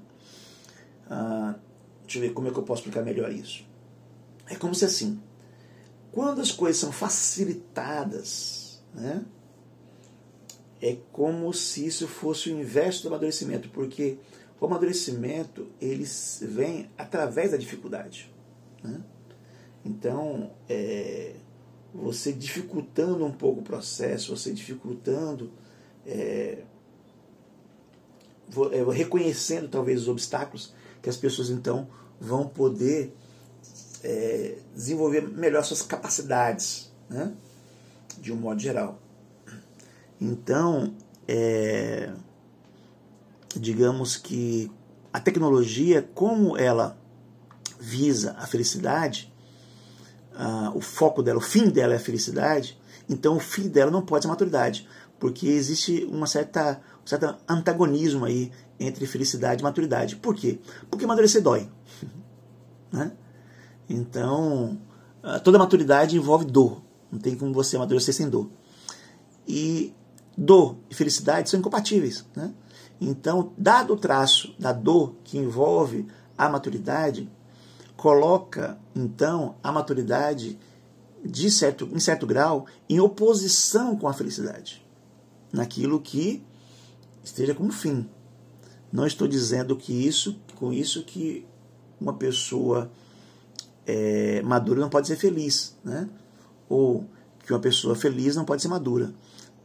Ah, deixa eu ver como é que eu posso explicar melhor isso. É como se assim, quando as coisas são facilitadas, né? É como se isso fosse o inverso do amadurecimento, porque o amadurecimento ele vem através da dificuldade. Né? Então, é, você dificultando um pouco o processo, você dificultando, é, é, reconhecendo talvez os obstáculos, que as pessoas então vão poder é, desenvolver melhor suas capacidades, né? de um modo geral. Então, é, digamos que a tecnologia, como ela visa a felicidade, o foco dela, o fim dela é a felicidade, então o fim dela não pode ser maturidade, porque existe uma certa, um certo antagonismo aí entre felicidade e maturidade. Por quê? Porque amadurecer dói. né? Então, toda maturidade envolve dor. Não tem como você amadurecer sem dor. E dor e felicidade são incompatíveis. Né? Então, dado o traço da dor que envolve a maturidade, coloca então a maturidade de certo, em certo grau em oposição com a felicidade, naquilo que esteja como fim. Não estou dizendo que isso, com isso que uma pessoa é, madura não pode ser feliz, né? Ou que uma pessoa feliz não pode ser madura.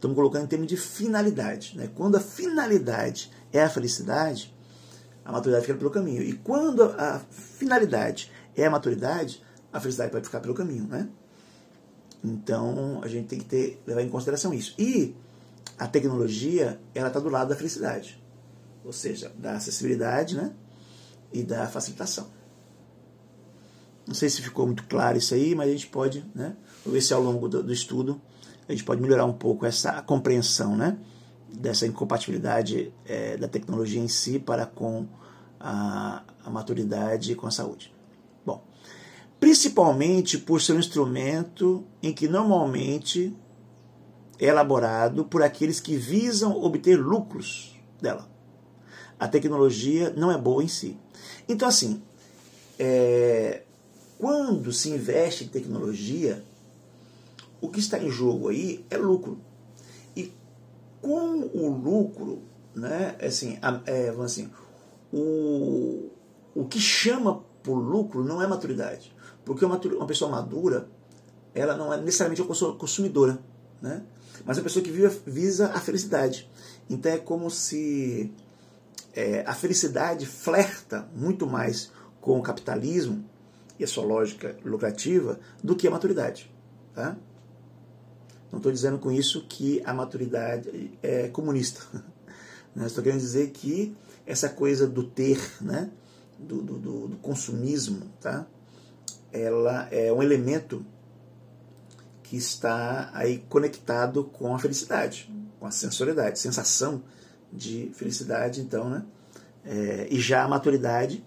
Estamos colocando em termos de finalidade. Né? Quando a finalidade é a felicidade, a maturidade fica pelo caminho. E quando a finalidade é a maturidade, a felicidade pode ficar pelo caminho. Né? Então a gente tem que ter, levar em consideração isso. E a tecnologia ela está do lado da felicidade, ou seja, da acessibilidade né? e da facilitação. Não sei se ficou muito claro isso aí, mas a gente pode né, ver se ao longo do, do estudo a gente pode melhorar um pouco essa compreensão né, dessa incompatibilidade é, da tecnologia em si para com a, a maturidade e com a saúde. Bom, principalmente por ser um instrumento em que normalmente é elaborado por aqueles que visam obter lucros dela. A tecnologia não é boa em si. Então, assim, é, quando se investe em tecnologia, o que está em jogo aí é lucro. E com o lucro, né, assim, é, assim o, o que chama por lucro não é maturidade. Porque uma, uma pessoa madura, ela não é necessariamente uma consumidora, né? mas é uma pessoa que visa a felicidade. Então é como se é, a felicidade flerta muito mais com o capitalismo e a sua lógica lucrativa do que a maturidade. Tá? Não estou dizendo com isso que a maturidade é comunista. Né? Estou querendo dizer que essa coisa do ter, né? do, do, do consumismo, tá? ela é um elemento que está aí conectado com a felicidade, com a sensorialidade, sensação de felicidade, então, né? É, e já a maturidade,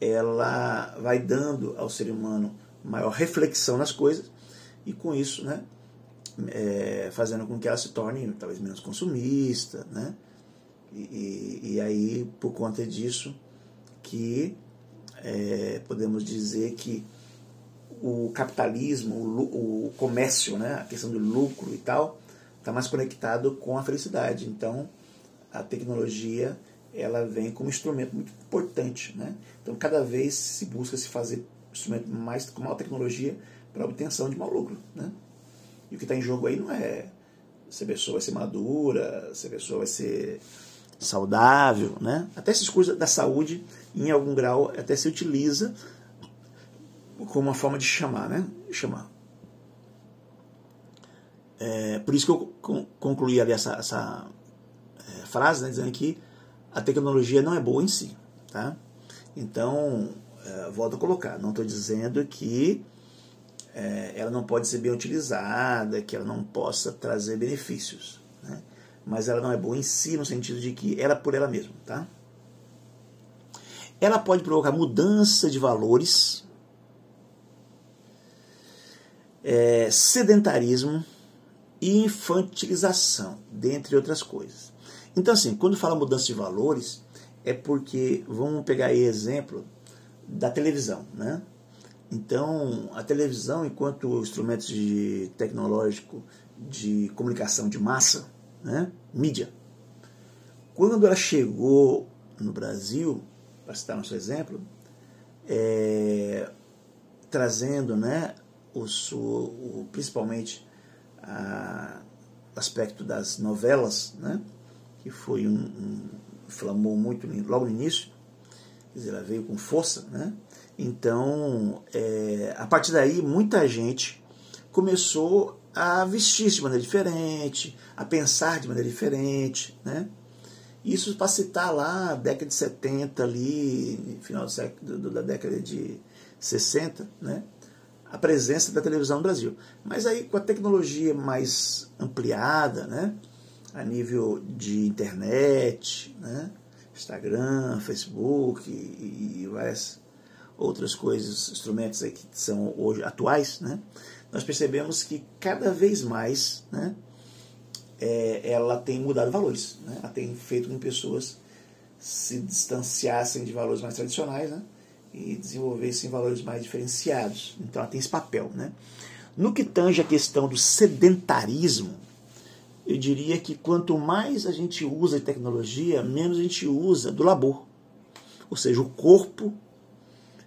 ela vai dando ao ser humano maior reflexão nas coisas e com isso, né? É, fazendo com que ela se torne talvez menos consumista, né? E, e aí, por conta disso, que é, podemos dizer que o capitalismo, o, o, comércio, né, a questão do lucro e tal, está mais conectado com a felicidade. Então, a tecnologia ela vem como instrumento muito importante. Né? Então, cada vez se busca se fazer instrumento mais com maior tecnologia para obtenção de maior lucro. Né? E o que está em jogo aí não é se a pessoa vai ser madura, se a pessoa vai ser saudável, né? Até esses coisas da saúde, em algum grau, até se utiliza como uma forma de chamar, né? Chamar. É, por isso que eu concluí ali essa, essa é, frase, né, dizendo que a tecnologia não é boa em si, tá? Então, é, volto a colocar, não estou dizendo que é, ela não pode ser bem utilizada, que ela não possa trazer benefícios. Né? Mas ela não é boa em si, no sentido de que ela por ela mesma. Tá? Ela pode provocar mudança de valores, é, sedentarismo e infantilização, dentre outras coisas. Então, assim, quando fala mudança de valores, é porque, vamos pegar aí exemplo da televisão, né? Então, a televisão, enquanto instrumento de tecnológico de comunicação de massa, né, mídia, quando ela chegou no Brasil, para citar nosso exemplo, é, trazendo né, o, o, principalmente o aspecto das novelas, né, que foi um, um inflamou muito logo no início, quer dizer, ela veio com força, né, então, é, a partir daí, muita gente começou a vestir-se de maneira diferente, a pensar de maneira diferente, né? Isso para citar lá, década de 70 ali, final do século, da década de 60, né? a presença da televisão no Brasil. Mas aí com a tecnologia mais ampliada, né, a nível de internet, né, Instagram, Facebook e, e várias outras coisas, instrumentos que são hoje atuais, né, nós percebemos que cada vez mais né, é, ela tem mudado valores. Né, ela tem feito com que pessoas se distanciassem de valores mais tradicionais né, e desenvolvessem valores mais diferenciados. Então ela tem esse papel. Né. No que tange a questão do sedentarismo, eu diria que quanto mais a gente usa tecnologia, menos a gente usa do labor. Ou seja, o corpo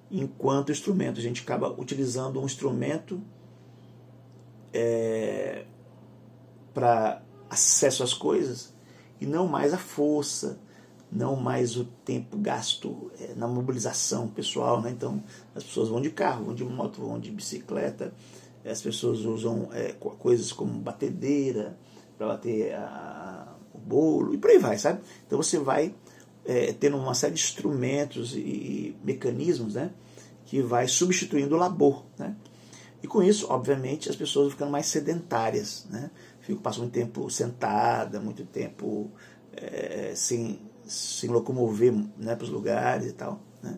enquanto instrumento. A gente acaba utilizando um instrumento é, para acesso às coisas e não mais a força, não mais o tempo gasto é, na mobilização pessoal. Né? Então, as pessoas vão de carro, vão de moto, vão de bicicleta, as pessoas usam é, coisas como batedeira para bater a, o bolo e por aí vai, sabe? Então você vai é, tendo uma série de instrumentos e mecanismos né, que vai substituindo o labor. Né? E com isso, obviamente, as pessoas vão ficando mais sedentárias. Né? Ficam, passam muito tempo sentada, muito tempo é, sem, sem locomover né, para os lugares e tal. Né?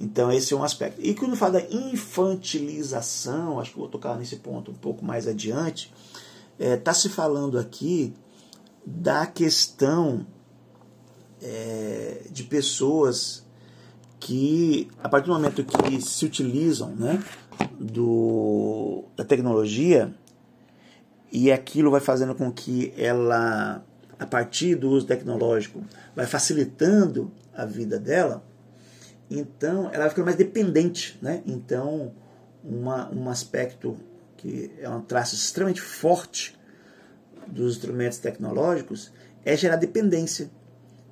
Então, esse é um aspecto. E quando fala da infantilização, acho que vou tocar nesse ponto um pouco mais adiante, está é, tá se falando aqui da questão é, de pessoas que, a partir do momento que se utilizam né, do, da tecnologia, e aquilo vai fazendo com que ela, a partir do uso tecnológico, vai facilitando a vida dela, então ela vai ficando mais dependente. Né? Então, uma, um aspecto que é um traço extremamente forte dos instrumentos tecnológicos, é gerar dependência.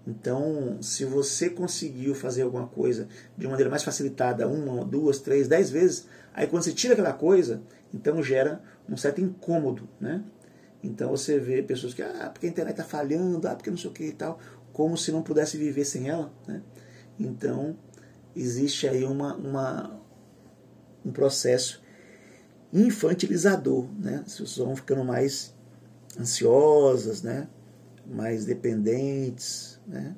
Então, se você conseguiu fazer alguma coisa de maneira mais facilitada, uma, duas, três, dez vezes, aí quando você tira aquela coisa, então gera um certo incômodo, né? Então você vê pessoas que, ah, porque a internet está falhando, ah, porque não sei o que e tal, como se não pudesse viver sem ela, né? Então, existe aí uma, uma, um processo infantilizador, né? As pessoas vão ficando mais ansiosas, né? Mais dependentes né?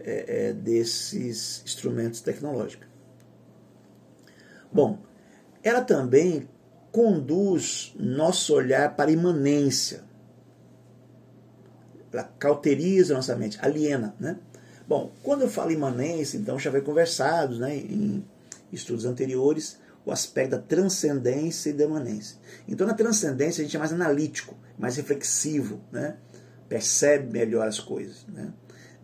É, é, desses instrumentos tecnológicos. Bom, ela também conduz nosso olhar para a imanência. Ela cauteriza nossa mente, aliena. Né? Bom, quando eu falo imanência, então já foi conversado né, em estudos anteriores o aspecto da transcendência e da imanência. Então, na transcendência, a gente é mais analítico, mais reflexivo, né? Percebe melhor as coisas. Né?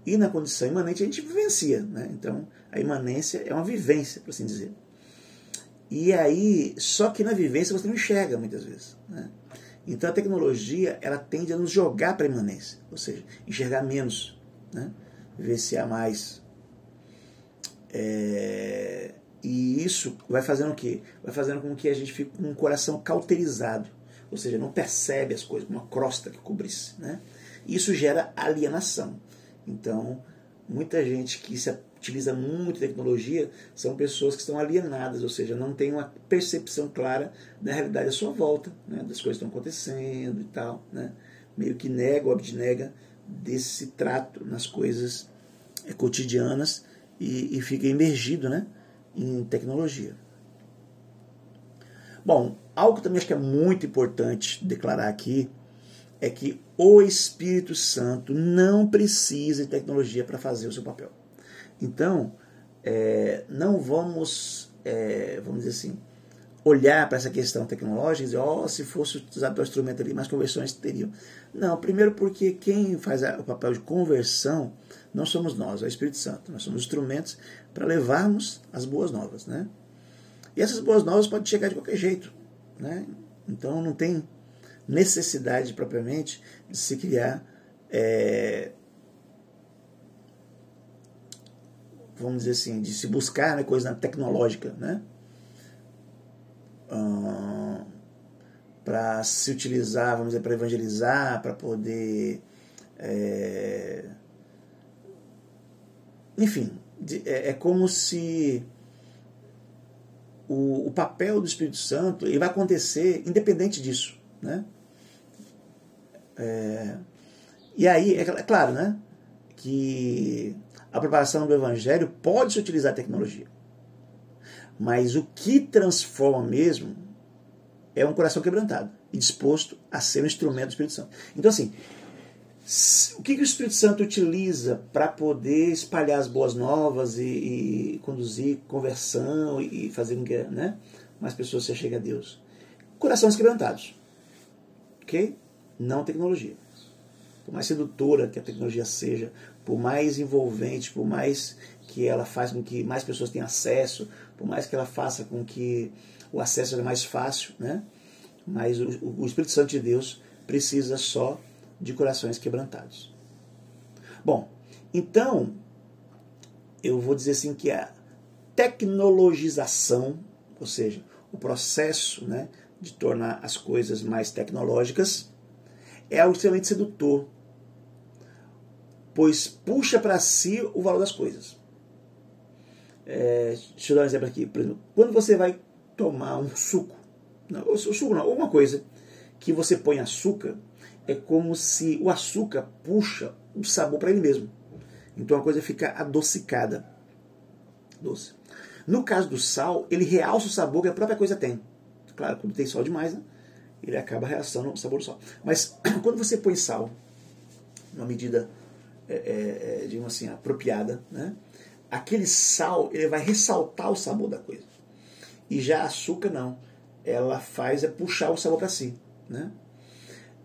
E na condição imanente, a gente vivencia. Né? Então, a imanência é uma vivência, por assim dizer. E aí, só que na vivência você não enxerga muitas vezes. Né? Então, a tecnologia ela tende a nos jogar para a imanência, ou seja, enxergar menos, né? vivenciar mais. É e isso vai fazendo o quê? Vai fazendo com que a gente fique com um coração cauterizado, ou seja, não percebe as coisas, uma crosta que cobrisse. Né? Isso gera alienação. Então, muita gente que se utiliza muito tecnologia são pessoas que estão alienadas, ou seja, não tem uma percepção clara da realidade à sua volta, né? das coisas que estão acontecendo e tal. Né? Meio que nega ou abnega desse trato nas coisas é, cotidianas e, e fica emergido, né? em tecnologia. Bom, algo também acho que é muito importante declarar aqui é que o Espírito Santo não precisa de tecnologia para fazer o seu papel. Então, é, não vamos, é, vamos dizer assim, olhar para essa questão tecnológica e dizer, oh, se fosse usado o instrumento ali, mais conversões teriam. Não, primeiro porque quem faz o papel de conversão não somos nós, é o Espírito Santo. Nós somos instrumentos para levarmos as boas novas, né? E essas boas novas podem chegar de qualquer jeito, né? Então não tem necessidade propriamente de se criar, é, vamos dizer assim, de se buscar né, coisa tecnológica, né? Para se utilizar, vamos dizer, para evangelizar, para poder é, enfim, é, é como se o, o papel do Espírito Santo ele vai acontecer independente disso. Né? É, e aí, é, é claro, né, que a propagação do Evangelho pode se utilizar a tecnologia. Mas o que transforma mesmo é um coração quebrantado e disposto a ser um instrumento do Espírito Santo. Então, assim, o que, que o Espírito Santo utiliza para poder espalhar as boas novas e, e conduzir conversão e, fazer com que né, mais pessoas se cheguem a Deus? Corações quebrantados. Ok? Não tecnologia. Por mais sedutora que a tecnologia seja, por mais envolvente, por mais que ela faça com que mais pessoas tenham acesso, por mais que ela faça com que o acesso seja mais fácil, né? Mas o, o Espírito Santo de Deus precisa só de corações quebrantados. Bom, então eu vou dizer assim que a tecnologização, ou seja, o processo né, de tornar as coisas mais tecnológicas, é algo extremamente sedutor, pois puxa para si o valor das coisas. É, deixa eu dar um exemplo aqui. Por exemplo, quando você vai tomar um suco, não, o suco não, alguma coisa que você põe açúcar, é como se o açúcar puxa o sabor para ele mesmo. Então a coisa fica adocicada. Doce. No caso do sal, ele realça o sabor que a própria coisa tem. Claro, quando tem sal demais, né, ele acaba realçando o sabor sal. Mas quando você põe sal, numa medida, é, é, é, digamos assim, apropriada, né, aquele sal ele vai ressaltar o sabor da coisa. E já açúcar não. Ela faz é puxar o sabor para si. Né?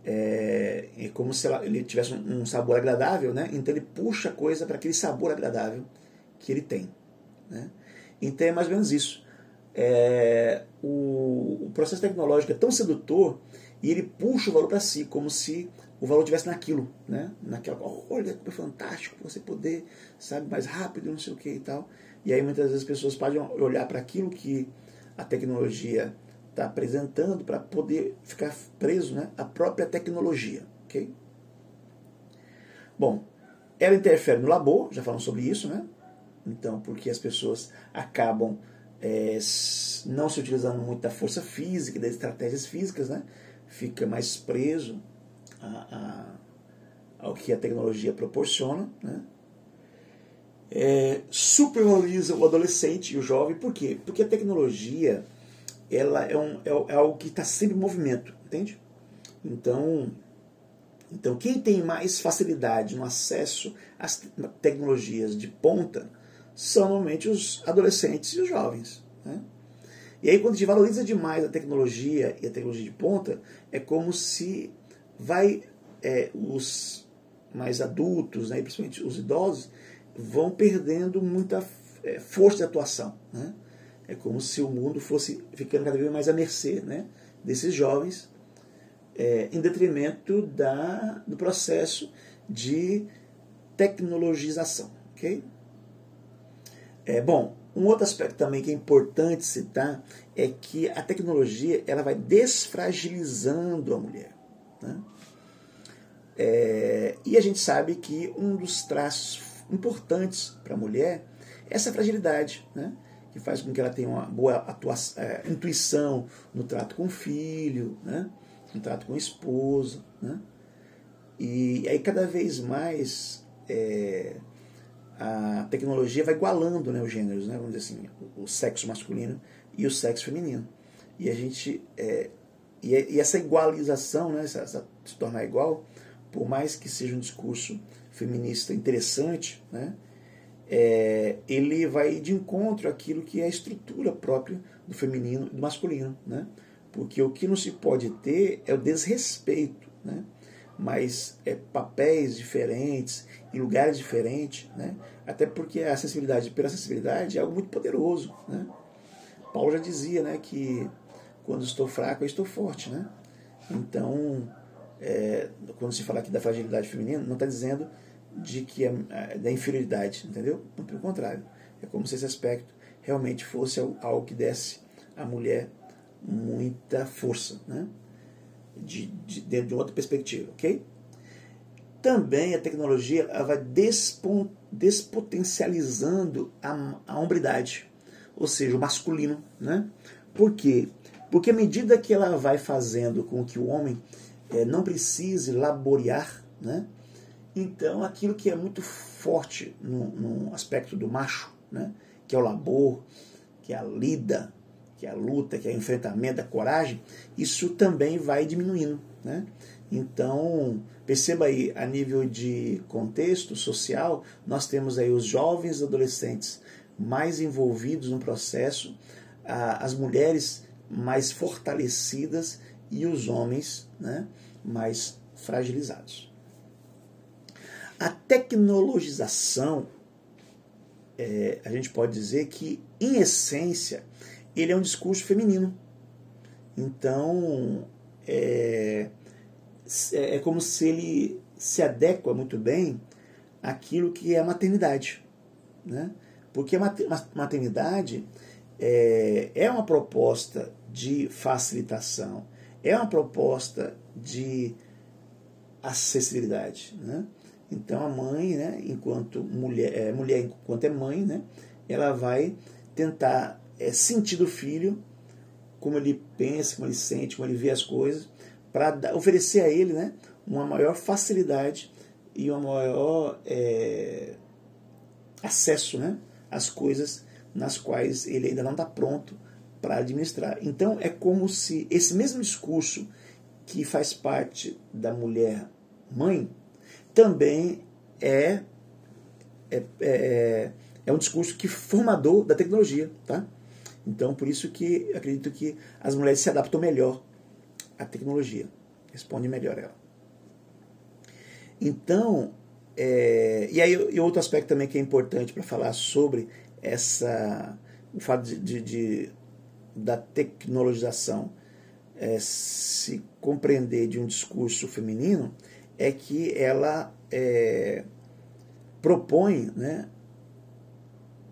É, é como se ela, ele tivesse um, um, sabor agradável, né? então ele puxa a coisa para aquele sabor agradável que ele tem. Né? Então é mais ou menos isso. É, o, o, processo tecnológico é tão sedutor e ele puxa o valor para si, como se o valor tivesse naquilo, né? Naquela, olha que fantástico você poder, sabe, mais rápido, não sei o que e tal. E aí muitas vezes as pessoas podem olhar para aquilo que a tecnologia está apresentando para poder ficar preso né, à própria tecnologia. Okay? Bom, ela interfere no labor, já falamos sobre isso, né? Então, porque as pessoas acabam é, não se utilizando muito da força física, das estratégias físicas, né? Fica mais preso a, a, ao que a tecnologia proporciona, né? É, supervaloriza o adolescente e o jovem, por quê? Porque a tecnologia ela é, um, é, é algo que está sempre em movimento, entende? Então, então, quem tem mais facilidade no acesso às tecnologias de ponta são normalmente os adolescentes e os jovens. Né? E aí, quando a gente valoriza demais a tecnologia e a tecnologia de ponta, é como se vai é, os mais adultos, né, principalmente os idosos, vão perdendo muita é, força de atuação. Né? É como se o mundo fosse ficando cada vez mais à mercê né, desses jovens, é, em detrimento da, do processo de tecnologização. Okay? É, bom, um outro aspecto também que é importante citar é que a tecnologia ela vai desfragilizando a mulher. Né? É, e a gente sabe que um dos traços importantes para a mulher é essa fragilidade. Né? que faz com que ela tenha uma boa atuação, é, intuição no trato com o filho, né? no trato com a esposa. Né? E aí cada vez mais é, a tecnologia vai igualando né, os gêneros, né? vamos dizer assim, o, sexo masculino e o sexo feminino. E a gente. É, e, e, essa igualização, né, essa, essa, se tornar igual, por mais que seja um discurso feminista interessante, né, é, ele vai de encontro àquilo que é a estrutura própria do feminino e do masculino, né? Porque o que não se pode ter é o desrespeito, né? Mas é papéis diferentes, em lugares diferentes, né? Até porque a sensibilidade pela sensibilidade é algo muito poderoso, né? Paulo já dizia, né, que quando estou fraco eu estou forte, né? Então, é, quando se fala aqui da fragilidade feminina, não está dizendo de que é, é, da inferioridade, entendeu? Pelo contrário, é como se esse aspecto realmente fosse algo que desse à mulher muita força, né? De, de, dentro de outra perspectiva, ok? Também a tecnologia vai despon, despotencializando a, a hombridade, ou seja, o masculino. Né? Por quê? Porque à medida que ela vai fazendo com que o homem é, não precise laborear, né? então aquilo que é muito forte no, no aspecto do macho, né? que é o labor, que é a lida, que é a luta, que é o enfrentamento, a coragem, isso também vai diminuindo. Né? Então, perceba aí, a nível de contexto social, nós temos aí os jovens adolescentes mais envolvidos no processo, as mulheres mais fortalecidas e os homens né, mais fragilizados. A tecnologização, é, a gente pode dizer que, em essência, ele é um discurso feminino. Então, é, é, é como se ele se adequa muito bem àquilo que é a maternidade. Né? Porque a maternidade é, é uma proposta de facilitação, é uma proposta de acessibilidade. Né? Então a mãe, né, enquanto mulher, é, mulher enquanto é mãe, né, ela vai tentar é, sentir do filho como ele pensa, como ele sente, como ele vê as coisas, para oferecer a ele né, uma maior facilidade e um maior é, acesso né, às coisas nas quais ele ainda não está pronto para administrar. Então é como se esse mesmo discurso que faz parte da mulher mãe também é, é, é, é um discurso que formador da tecnologia. Tá? Então por isso que acredito que as mulheres se adaptam melhor à tecnologia, responde melhor ela. Então, é, e aí e outro aspecto também que é importante para falar sobre essa o fato de, de, de da tecnologização é, se compreender de um discurso feminino é que ela é, propõe né,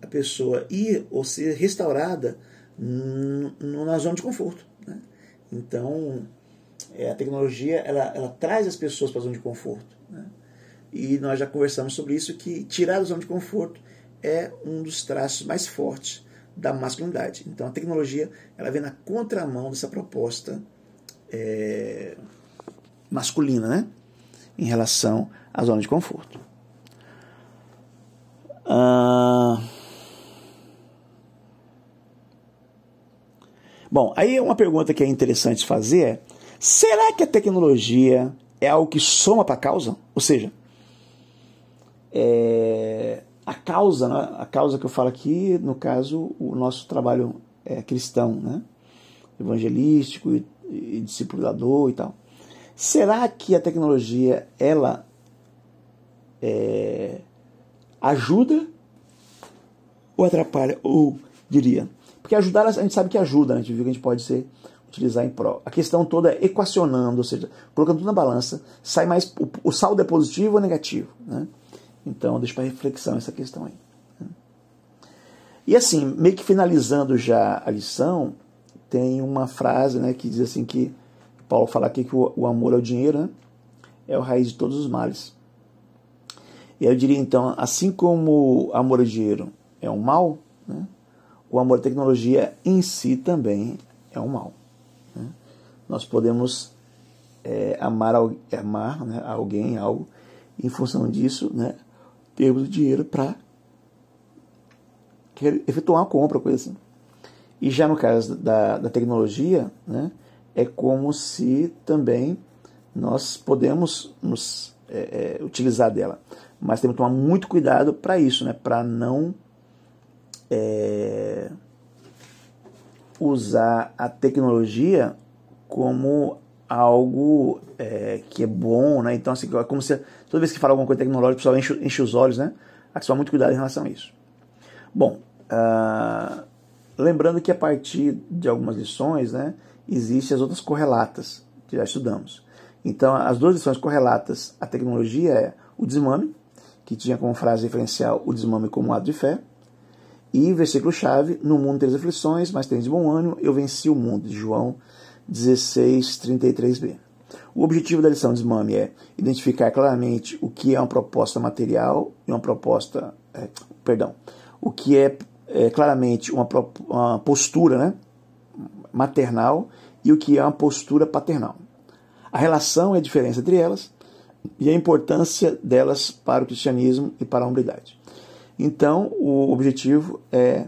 a pessoa ir ou ser restaurada na zona de conforto. Né? Então, é, a tecnologia ela, ela traz as pessoas para a zona de conforto. Né? E nós já conversamos sobre isso, que tirar a zona de conforto é um dos traços mais fortes da masculinidade. Então a tecnologia ela vem na contramão dessa proposta é, masculina, né? Em relação à zona de conforto. Ah, bom, aí uma pergunta que é interessante fazer é: será que a tecnologia é algo que soma para a causa? Ou seja, é, a causa, né? a causa que eu falo aqui, no caso, o nosso trabalho é cristão, né? evangelístico e, e discipulador e tal. Será que a tecnologia ela é, ajuda ou atrapalha? Ou diria, porque ajudar a gente sabe que ajuda, né? a gente viu que a gente pode ser utilizar em prol. A questão toda é equacionando, ou seja, colocando tudo na balança, sai mais o, o saldo é positivo ou negativo, né? Então, deixa para reflexão essa questão aí. E assim, meio que finalizando já a lição, tem uma frase né, que diz assim que Paulo fala aqui que o, o amor ao dinheiro né, é o raiz de todos os males. E eu diria então, assim como amor ao dinheiro é um mal, né, o amor à tecnologia em si também é um mal. Né? Nós podemos é, amar, amar né, alguém, algo, em função disso, né, termos dinheiro para efetuar uma compra, coisa assim. E já no caso da, da tecnologia, né, é como se também nós podemos nos é, é, utilizar dela. Mas temos que tomar muito cuidado para isso, né, para não é, usar a tecnologia como algo é, que é bom, né? Então, assim, é como se toda vez que fala alguma coisa tecnológica, o pessoal enche, enche os olhos, né? Há que tomar muito cuidado em relação a isso. Bom, uh, lembrando que a partir de algumas lições, né, existem as outras correlatas que já estudamos. Então, as duas lições correlatas à tecnologia é o desmame, que tinha como frase referencial o desmame como ato de fé, e versículo-chave, no mundo tem aflições, mas de bom ânimo, eu venci o mundo, João 1633b. O objetivo da lição de Desmame é identificar claramente o que é uma proposta material e uma proposta, é, perdão, o que é é, claramente uma, uma postura né, maternal e o que é uma postura paternal. A relação é a diferença entre elas e a importância delas para o cristianismo e para a hombridade. Então, o objetivo é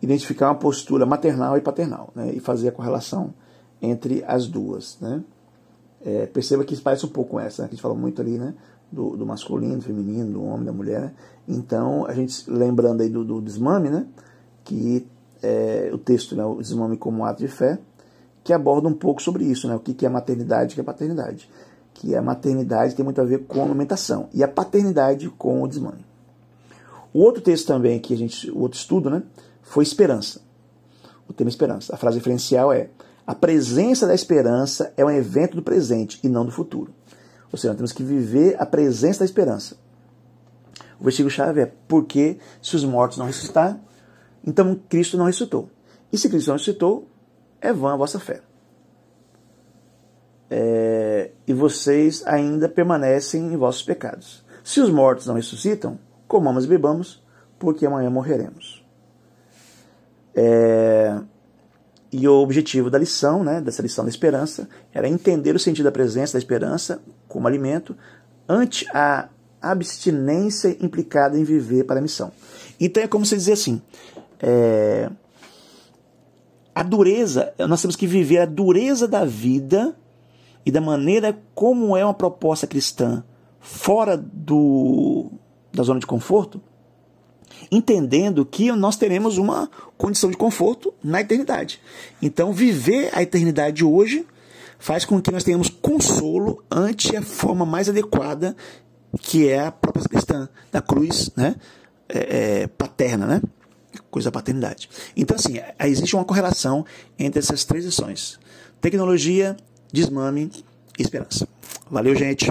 identificar uma postura maternal e paternal né, e fazer a correlação entre as duas. Né? É, perceba que isso parece um pouco essa, né, que a gente fala muito ali né, do, do, masculino, do feminino, do homem, da mulher. Né? Então, a gente lembrando aí do, do desmame, né, que é, o texto, né, o desmame como ato de fé, que aborda um pouco sobre isso, né, o que, que é maternidade e o que é paternidade. Que a maternidade tem muito a ver com a amamentação e a paternidade com o desmame. O outro texto também que a gente, o outro estudo, né, foi esperança. O tema esperança. A frase referencial é: a presença da esperança é um evento do presente e não do futuro. Ou seja, nós temos que viver a presença da esperança. O versículo-chave é: porque se os mortos não ressuscitar, então Cristo não ressuscitou. E se Cristo não ressuscitou, é vã a vossa fé. É, e vocês ainda permanecem em vossos pecados. Se os mortos não ressuscitam, comamos e bebamos, porque amanhã morreremos. É, e o objetivo da lição, né, dessa lição da esperança, era entender o sentido da presença da esperança como alimento ante a abstinência implicada em viver para a missão. Então é como se dizer assim: é, a dureza, nós temos que viver a dureza da vida e da maneira como é uma proposta cristã fora do, da zona de conforto, entendendo que nós teremos uma condição de conforto na eternidade. Então, viver a eternidade hoje faz com que nós tenhamos consolo ante a forma mais adequada que é a própria cristã da cruz, né, é, é, paterna, né, coisa da paternidade. Então, assim, existe uma correlação entre essas três lições: tecnologia, desmame e esperança. Valeu, gente.